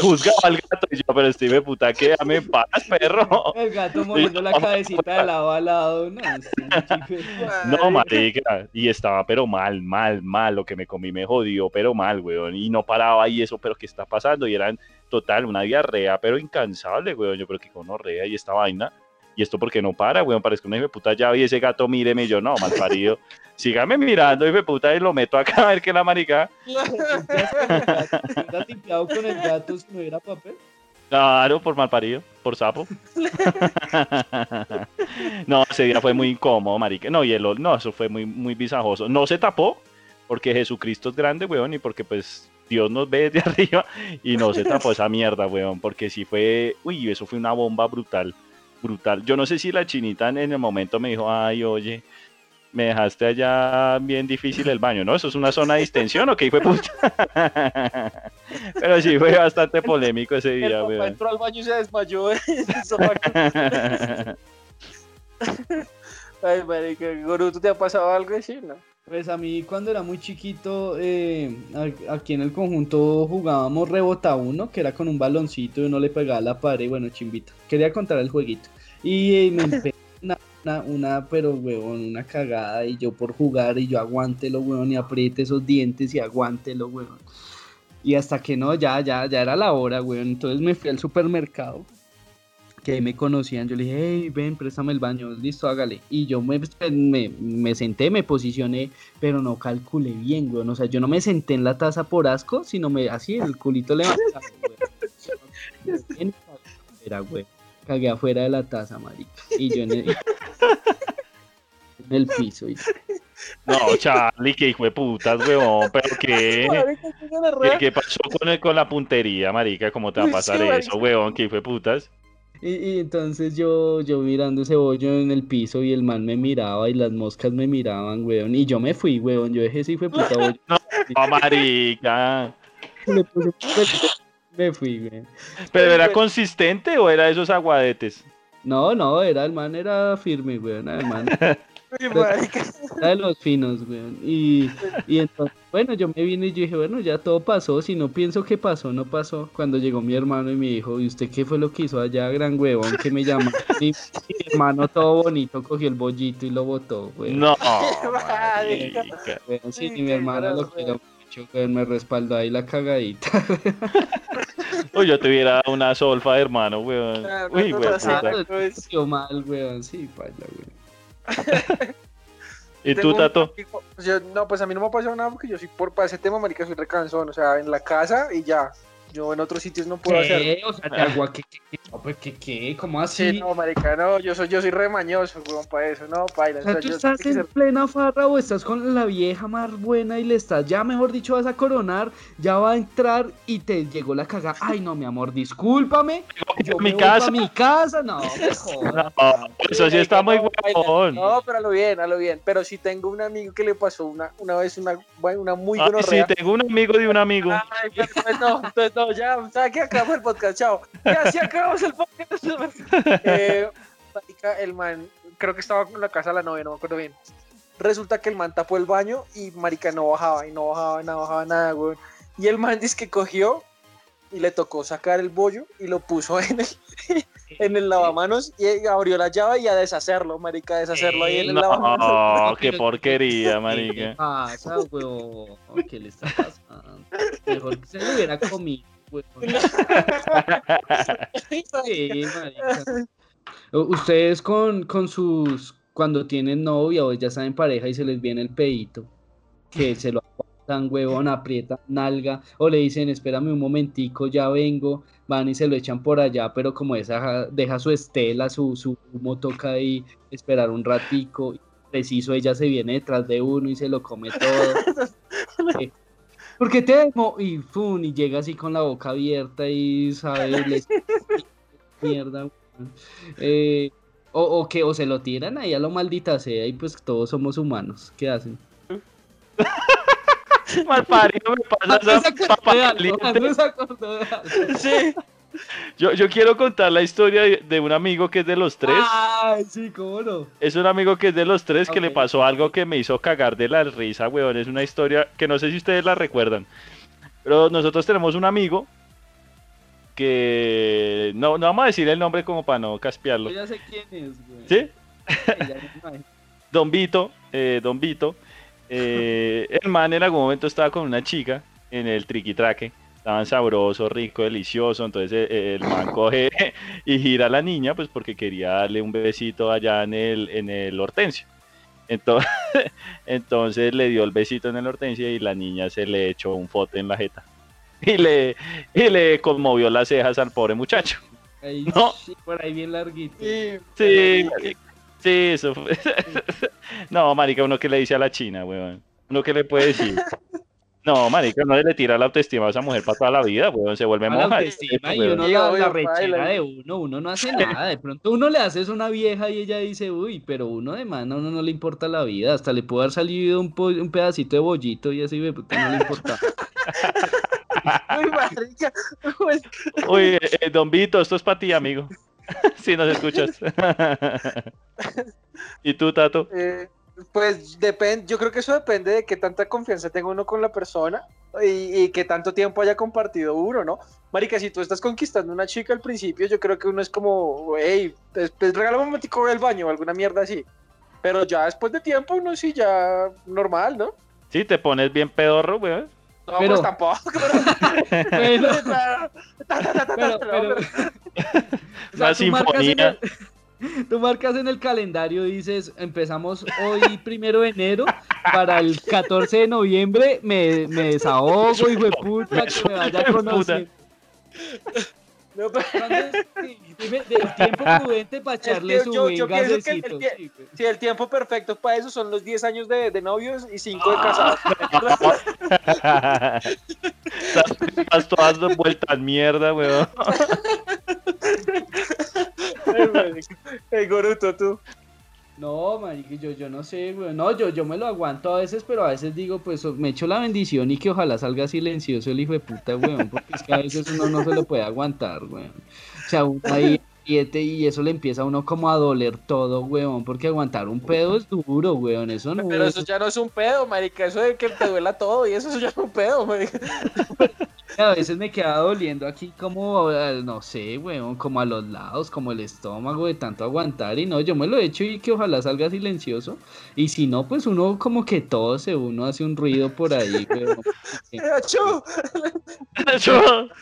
juzgaba al gato, y yo, pero este hijo de puta, quédame en paz, perro.
El gato moviendo la cabecita de lado a lado, no.
No, marica, y estaba pero mal, mal, mal, lo que me comí me jodió, pero mal, weón, y no paraba y eso, pero ¿qué está pasando? Y eran total, una diarrea, pero incansable, weón, yo, pero que conorrea y esta vaina, y esto porque no para, weón, parece que una hijo de puta llave y ese gato míreme, y yo, no, mal parido, sígame mirando, hijo de puta, y lo meto acá a ver qué la marica,
¿Hubieras limpiado con el gato si no hubiera papel?
claro, por mal parido, por sapo. no, ese día fue muy incómodo, marica, no, y el, ol- no, eso fue muy, muy visajoso, no se tapó, porque Jesucristo es grande, weón, y porque pues Dios nos ve desde arriba y no se tapó esa mierda, weón, porque sí fue, uy, eso fue una bomba brutal, brutal. Yo no sé si la chinita en el momento me dijo, ay, oye, me dejaste allá bien difícil el baño, ¿no? Eso es una zona de distensión, ¿o qué fue puta? Pero sí fue bastante polémico ese
El
día,
papá
weón.
entró al baño y se desmayó. Ay, marica, Guru, ¿tú te ha pasado algo así, no?
Pues a mí cuando era muy chiquito, eh, aquí en el conjunto jugábamos rebota uno, que era con un baloncito y uno le pegaba a la pared, bueno, chimbito. Quería contar el jueguito. Y eh, me empezó una, una, una, pero weón, una cagada y yo por jugar y yo aguántelo, weón, y apriete esos dientes y aguántelo, weón. Y hasta que no, ya, ya, ya era la hora, weón. Entonces me fui al supermercado que ahí me conocían, yo le dije, hey, ven, préstame el baño, listo, hágale. Y yo me, me, me senté, me posicioné, pero no calculé bien, weón. O sea, yo no me senté en la taza por asco, sino me así, el culito levantado, weón. Bien, Era, weón. Cagué afuera de la taza, marica. Y yo en el, en el piso. Y...
No, Charlie, que hijo de putas, weón, pero qué.
Qué
¿Qué,
gonorrea.
qué pasó con, el- con la puntería, marica? ¿Cómo te va a pasar eso, weón? ¿Qué hijo de putas?
Y, y entonces yo, yo mirando ese bollo en el piso y el man me miraba y las moscas me miraban, weón. Y yo me fui, weón. Yo dejé ese de puta bollo.
No, marica.
Le puse- me fui, weón.
¿Pero era consistente o era esos aguadetes?
No, no, era el man, era firme, weón. El man Era de los finos, weón. Y, y entonces, bueno, yo me vine y yo dije, bueno, ya todo pasó. Si no pienso que pasó, no pasó. Cuando llegó mi hermano y me dijo, ¿y usted qué fue lo que hizo allá, gran huevón? Que me llama. Y mi hermano todo bonito cogió el bollito y lo botó, weón.
No.
Weón, sí,
Sí,
y mi
qué
hermano lo quiero mucho, weón. Me respaldó ahí la cagadita.
Uy, yo tuviera dado una solfa, hermano, weón.
No,
Uy,
no,
weón.
no,
puta.
no.
Quedó mal, weón. Sí, paila, weón.
¿Y tú, Tato?
amigo- yo- no, pues a mí no me ha pasado nada porque yo soy por para ese tema, marica, soy recansón, o sea, en la casa y ya. Yo en otros sitios no puedo hacer.
¿Qué? O sea, te agua, ¿qué, qué, qué? No, pues, ¿qué, qué? ¿Cómo así?
Sí, no, marica, no, yo soy, yo soy remañoso, weón, para eso, no, paila.
O sea, tú
yo
estás en plena farra o estás con la vieja más buena y le estás, ya mejor dicho, vas a coronar, ya va a entrar y te llegó la caga. Ay, no, mi amor, discúlpame. Yo
mi
me
casa.
mi casa. No, me jodas.
No, eso sí está muy huevón.
No, pero a lo bien, a lo bien. Pero sí tengo un amigo que le pasó una, una vez una, una muy buena
sí, tengo un amigo de un amigo.
Ay, pero entonces no, entonces no, ya, ¿sabes qué? Acabamos el podcast, chao. Ya, sí, acabamos el podcast. eh, marica, el man, creo que estaba en la casa de la novia, no me acuerdo bien. Resulta que el man tapó el baño y marica no bajaba, y no bajaba, no bajaba nada, güey. Y el man dice que cogió y le tocó sacar el bollo y lo puso en el, en el lavamanos y abrió la llave y a deshacerlo, marica, a deshacerlo ahí en el lavamanos.
No, qué porquería,
¿Qué le
marica.
pasa, weón? ¿Qué le está pasando? Mejor que se lo hubiera comido, Sí, Ustedes con, con sus, cuando tienen novia o ya están en pareja y se les viene el pedito, que se lo aguantan, huevón, aprietan nalga, o le dicen, espérame un momentico, ya vengo, van y se lo echan por allá, pero como esa ja- deja su estela, su, su humo toca ahí esperar un ratico, y preciso ella se viene detrás de uno y se lo come todo. Eh, ¿Por qué te amo? Y fun, y llega así con la boca abierta y sabe, mierda. Eh, o, o que o se lo tiran ahí a lo maldita sea y pues todos somos humanos. ¿Qué hacen?
Mal parido me pasa esa papa caliente.
Sí.
Yo, yo quiero contar la historia de, un amigo que es de los tres.
Ay, sí, cómo no.
Es un amigo que es de los tres que le pasó algo que me hizo cagar de la risa, weón. Es una historia que no sé si ustedes la recuerdan. Pero nosotros tenemos un amigo que... No, no vamos a decir el nombre como para no caspearlo.
Yo ya sé quién es, güey.
¿Sí? Don Vito, eh, Don Vito, eh, el man en algún momento estaba con una chica en el triquitraque, estaban sabroso, rico, delicioso, entonces eh, el man coge y gira a la niña, pues porque quería darle un besito allá en el, en el hortensio. Entonces, entonces le dio el besito en el hortensio y la niña se le echó un foto en la jeta. Y le, y le conmovió las cejas al pobre muchacho.
Ahí,
No.
sí, por ahí bien larguito.
Sí,
Sí, sí, eso fue. No, marica, uno que le dice a la china, weón. Uno que le puede decir. No, marica, no le tira la autoestima a esa mujer para toda la vida, weón. Se vuelve
Mala
monja.
autoestima y uno la, la rechera de uno, uno no hace nada. De pronto uno le hace eso a una vieja y ella dice, uy, pero uno de mano, uno no le importa la vida. Hasta le pudo haber salido un, po- un pedacito de bollito y así, puta, no le importa.
Uy, marica. Pues,
Oye, eh, Don Vito, esto es para ti, amigo. Si nos escuchas. ¿Y tú, Tato?
eh, pues depende, yo creo que eso depende de qué tanta confianza tenga uno con la persona y, y qué tanto tiempo haya compartido uno, ¿no? Marica, si tú estás conquistando una chica al principio, yo creo que uno es como, hey, pues, pues regálame un momentico del baño o alguna mierda así. Pero ya después de tiempo uno sí ya normal, ¿no?
Sí, te pones bien pedorro, weón.
No,
Pero-
pues tampoco.
Pero,
pero,
pero,
Una
marcas
sinfonía.
el- Tú marcas en el calendario y dices, empezamos hoy primero de enero, para el 14 de noviembre me, me desahogo, hijo de puta, que me vaya
puta.
conociendo.
No, pero-
¿Cuándo es? Sí, dime, del tiempo prudente para echarle
que
su
yo- yo pienso que el
gasecito.
tie-
sí,
el tiempo perfecto para eso son los 10 años de, de novios y 5 de
Ah.
casados.
Estás, estás todas vueltas mierda, weón.
El goruto, tú.
No, marica, yo, yo no sé, güey. No, yo, yo me lo aguanto a veces, pero a veces digo, pues me echo la bendición y que ojalá salga silencioso el hijo de puta, weón. Porque es que a veces uno no se lo puede aguantar, weón. O sea, ahí y eso le empieza a uno como a doler todo, weón, porque aguantar un pedo es duro, weón, eso no
Pero
es-
eso ya no es un pedo, marica. Eso de que te duela todo y eso, eso ya es un pedo, marica.
A veces me queda doliendo aquí como, eh, no sé, weón, como a los lados, como el estómago de tanto aguantar y no, yo me lo he hecho y que ojalá salga silencioso y si no, pues uno como que tose, uno hace un ruido por ahí, weón.
¡Achú!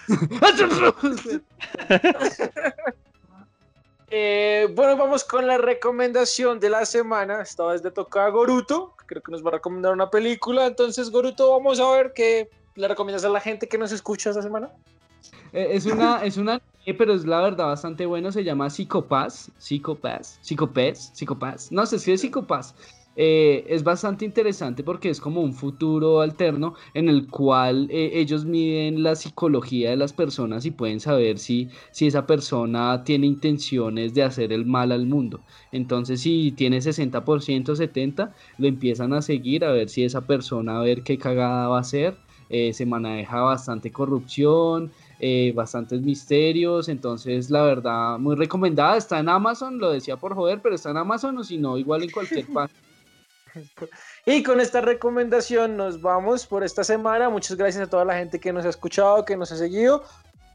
Eh, bueno, vamos con la recomendación de la semana. Esta vez le toca a Goruto. Creo que nos va a recomendar una película. Entonces, Goruto, vamos a ver qué le recomiendas a la gente que nos escucha esta semana.
Eh, Es una, es una, pero es la verdad bastante bueno. Se llama Psicopaz, Psicopaz, Psicopaz, Psicopaz. No, se escribe Psicopaz. Eh, es bastante interesante porque es como un futuro alterno en el cual eh, ellos miden la psicología de las personas y pueden saber si, si esa persona tiene intenciones de hacer el mal al mundo. Entonces, si tiene 60%, 70%, lo empiezan a seguir a ver si esa persona, a ver qué cagada va a hacer. Eh, se maneja bastante corrupción, eh, bastantes misterios, entonces la verdad muy recomendada, está en Amazon, lo decía por joder, pero está en Amazon o si no, igual en cualquier página.
Y con esta recomendación nos vamos por esta semana. Muchas gracias a toda la gente que nos ha escuchado, que nos ha seguido.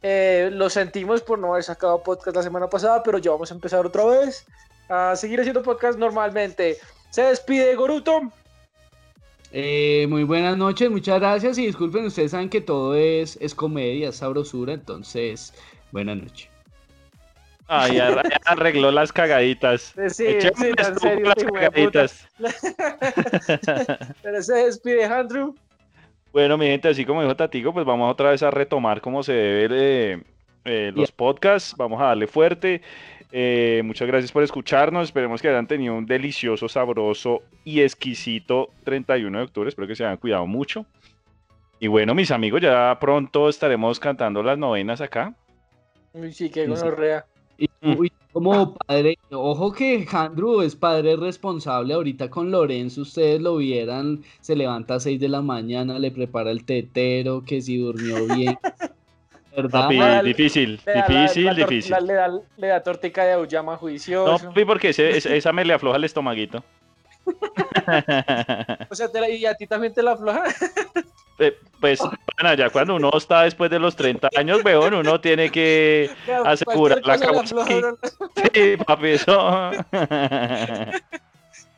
Eh, lo sentimos por no haber sacado podcast la semana pasada, pero ya vamos a empezar otra vez a seguir haciendo podcast normalmente. Se despide Goruto.
Eh, muy buenas noches, muchas gracias y disculpen, ustedes saben que todo es, es comedia, es sabrosura, entonces buenas noches.
Ay, ya ya arregló las cagaditas.
Sí, sí, en
estuvo
serio,
las cagaditas.
Pero se despide Andrew.
Bueno, mi gente, así como dijo Tatico, pues vamos otra vez a retomar como se debe eh, eh, los podcasts. Vamos a darle fuerte. Eh, muchas gracias por escucharnos. Esperemos que hayan tenido un delicioso, sabroso y exquisito 31 de octubre. Espero que se hayan cuidado mucho. Y bueno, mis amigos, ya pronto estaremos cantando las novenas acá.
Sí,
sí.
gonorrea.
Mm.
uy, como padre, ojo que Andrew es padre responsable. Ahorita con Lorenzo, ustedes lo vieran, se levanta a 6 de la mañana, le prepara el tetero, que si durmió bien. ¿Verdad?
Papi, difícil,
Le da la-
difícil,
la
difícil.
la- le, da, le da tortica de auyama
No,
juicioso.
papi, porque ese- ese- esa me le afloja el estomaguito.
O sea, te la- y a ti también te la afloja.
Eh, Pues, pana, ya cuando uno está después de los 30 años, weón, uno tiene que asegurar la Kawasaki.
bro.
Sí, papi, eso.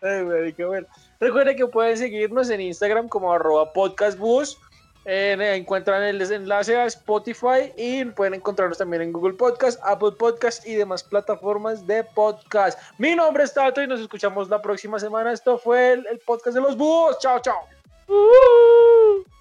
Ay, marica, bueno. Recuerden que pueden seguirnos en Instagram como arroba podcastbus. Eh, encuentran el enlace a Spotify y pueden encontrarnos también en Google Podcast, Apple Podcast y demás plataformas de podcast. Mi nombre es Tato y nos escuchamos la próxima semana. Esto fue el, el podcast de los búhos. Chao, chao.
Uh.